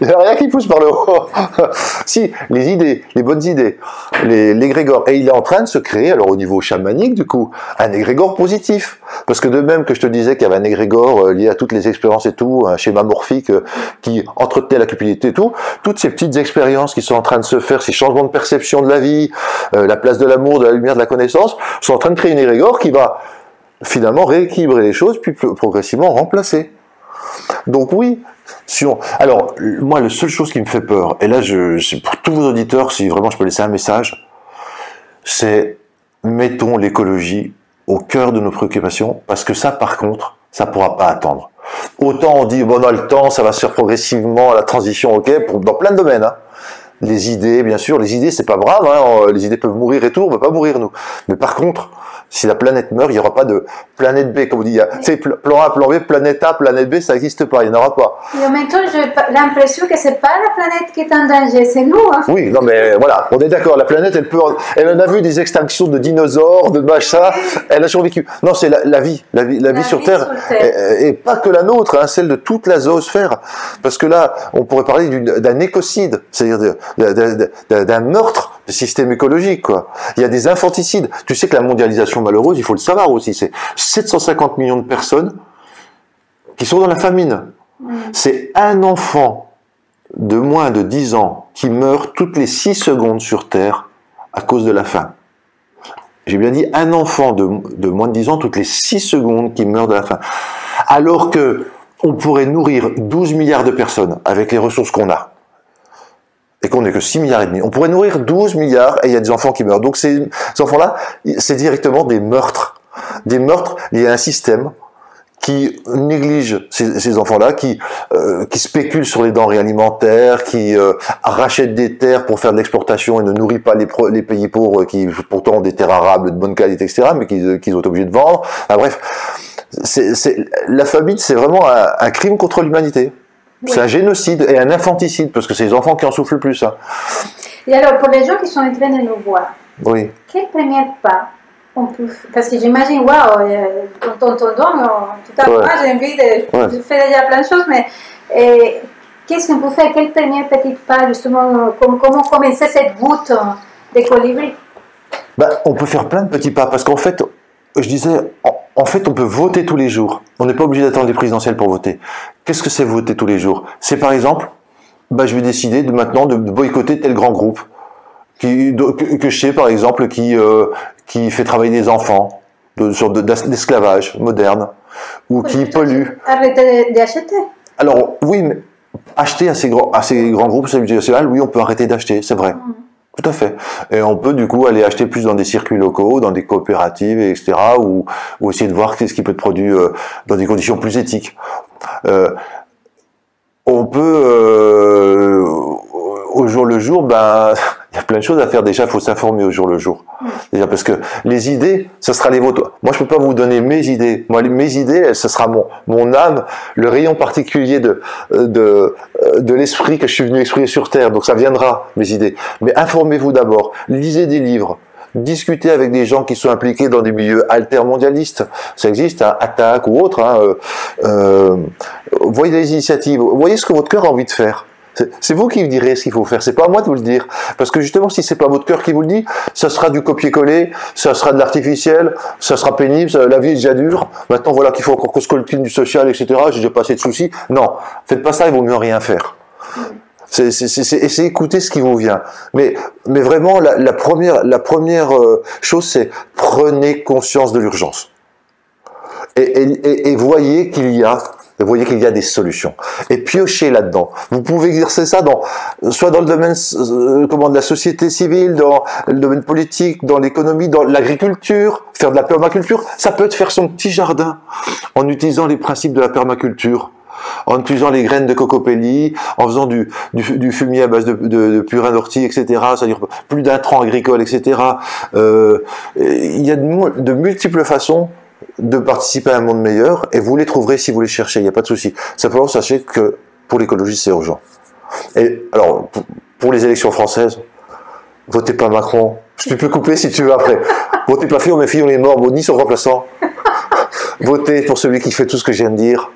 Il n'y a rien qui pousse par le haut. si, les idées, les bonnes idées, les, l'égrégore. Et il est en train de se créer, alors au niveau chamanique, du coup, un égrégore positif. Parce que de même que je te disais qu'il y avait un égrégore euh, lié à toutes les expériences et tout, un schéma morphique euh, qui entretenait la cupidité et tout, toutes ces petites expériences qui sont en train de se faire, ces changements de perception de la vie, euh, la place de l'amour, de la lumière, de la connaissance, sont en train de créer une égrégore qui va finalement rééquilibrer les choses, puis progressivement remplacer. Donc oui, on... alors moi la seule chose qui me fait peur, et là je, pour tous vos auditeurs, si vraiment je peux laisser un message, c'est mettons l'écologie au cœur de nos préoccupations, parce que ça par contre, ça pourra pas attendre. Autant on dit bon on a le temps, ça va se faire progressivement, la transition, ok, dans plein de domaines. Hein. Les idées, bien sûr, les idées c'est pas grave, hein, les idées peuvent mourir et tout, on ne peut pas mourir nous. Mais par contre, si la planète meurt, il n'y aura pas de planète B, comme on dit. C'est plan A, plan B, planète A, planète B, ça n'existe pas, il n'y en aura pas. Mais en même temps, j'ai l'impression que c'est pas la planète qui est en danger, c'est nous. Hein. Oui, non mais voilà, on est d'accord, la planète, elle peut... Elle en a vu des extinctions de dinosaures, de machin, elle a survécu. Non, c'est la, vie, la vie, la, vie, sur Terre, Et, pas que la nôtre, hein, celle de toute la zoosphère. Parce que là, on pourrait parler d'un écocide, c'est-à-dire d'un meurtre du système écologique, quoi. Il y a des infanticides. Tu sais que la mondialisation malheureuse, il faut le savoir aussi, c'est 750 millions de personnes qui sont dans la famine. Mm. C'est un enfant de moins de 10 ans qui meurt toutes les 6 secondes sur Terre à cause de la faim. J'ai bien dit un enfant de, de, moins de 10 ans toutes les 6 secondes qui meurt de la faim. Alors que on pourrait nourrir 12 milliards de personnes avec les ressources qu'on a qu'on n'est que 6 milliards et demi. On pourrait nourrir 12 milliards et il y a des enfants qui meurent. Donc ces, enfants-là, c'est directement des meurtres. Des meurtres liés à un système qui néglige ces, enfants-là, qui, euh, qui spéculent sur les denrées alimentaires, qui euh, rachètent des terres pour faire de l'exportation et ne nourrit pas les, pays pauvres qui pourtant ont des terres arables de bonne qualité, etc., mais qu'ils qui sont obligés de vendre. bref, la famine, c'est vraiment un crime contre l'humanité. C'est un génocide et un infanticide, parce que c'est les enfants qui en souffrent le plus. Hein. Et alors, pour les gens qui sont en train de nous voir, oui. quel premier pas on peut Parce que j'imagine, waouh, euh, en t'entendant, en tout cas, moi, j'ai envie de. Je fais déjà plein de choses, mais. Qu'est-ce qu'on peut faire? Quel premier petit pas, justement Comment, comment commencer cette goutte de colibri ben, On peut faire plein de petits pas, parce qu'en fait, je disais, en fait, on peut voter tous les jours. On n'est pas obligé d'attendre les présidentielles pour voter. Qu'est-ce que c'est voter tous les jours? C'est par exemple, bah, je vais décider de maintenant de boycotter tel grand groupe qui, que, je sais par exemple qui euh, qui fait travailler des enfants de sorte d'esclavage moderne ou qui pollue. Arrêter d'acheter. Alors oui, mais acheter à ces grands à ces grands groupes, oui, on peut arrêter d'acheter, c'est vrai. Mmh. Tout à fait. Et on peut du coup aller acheter plus dans des circuits locaux, dans des coopératives, etc., ou, ou essayer de voir ce qui peut être produit euh, dans des conditions plus éthiques. Euh, on peut euh, au jour le jour, ben il y a plein de choses à faire. Déjà, il faut s'informer au jour le jour. Déjà parce que les idées, ce sera les vôtres. Moi, je peux pas vous donner mes idées. Moi, mes idées, ce sera mon mon âme, le rayon particulier de de de l'esprit que je suis venu exprimer sur terre. Donc, ça viendra mes idées. Mais informez-vous d'abord. Lisez des livres discuter avec des gens qui sont impliqués dans des milieux altermondialistes, ça existe, hein, attaque ou autre. Hein, euh, euh, voyez les initiatives, voyez ce que votre cœur a envie de faire. C'est vous qui me direz ce qu'il faut faire, c'est pas à moi de vous le dire. Parce que justement, si c'est pas votre cœur qui vous le dit, ça sera du copier-coller, ça sera de l'artificiel, ça sera pénible, la vie est déjà dure. Maintenant, voilà qu'il faut encore qu'on se du social, etc. J'ai déjà passé de soucis. Non, faites pas ça, il vaut mieux rien faire. C'est essayer d'écouter ce qui vous vient. Mais, mais vraiment, la, première, la première euh, chose, c'est prenez conscience de l'urgence. Et, et, et, voyez qu'il y a Vous voyez qu'il y a des solutions. Et piochez là-dedans. Vous pouvez exercer ça dans, soit dans le domaine euh, comment, de la société civile, dans le domaine politique, dans l'économie, dans l'agriculture, faire de la permaculture. Ça peut être faire son petit jardin en utilisant les principes de la permaculture en utilisant les graines de cocopelli, en faisant du, du, fumier à base de, de, purin d'ortie, etc. C'est-à-dire plus d'intrants agricoles, etc. Euh, il y a de, de multiples façons de participer à un monde meilleur et vous les trouverez si vous les cherchez, il n'y a pas de souci. Simplement, sachez que pour l'écologie, c'est urgent. Et alors, pour les élections françaises, votez pas Macron. Tu peux couper si tu veux après. Votez pas Fillon, mais Fillon est mort, ni son remplaçant. Votez pour celui qui fait tout ce que je viens de dire.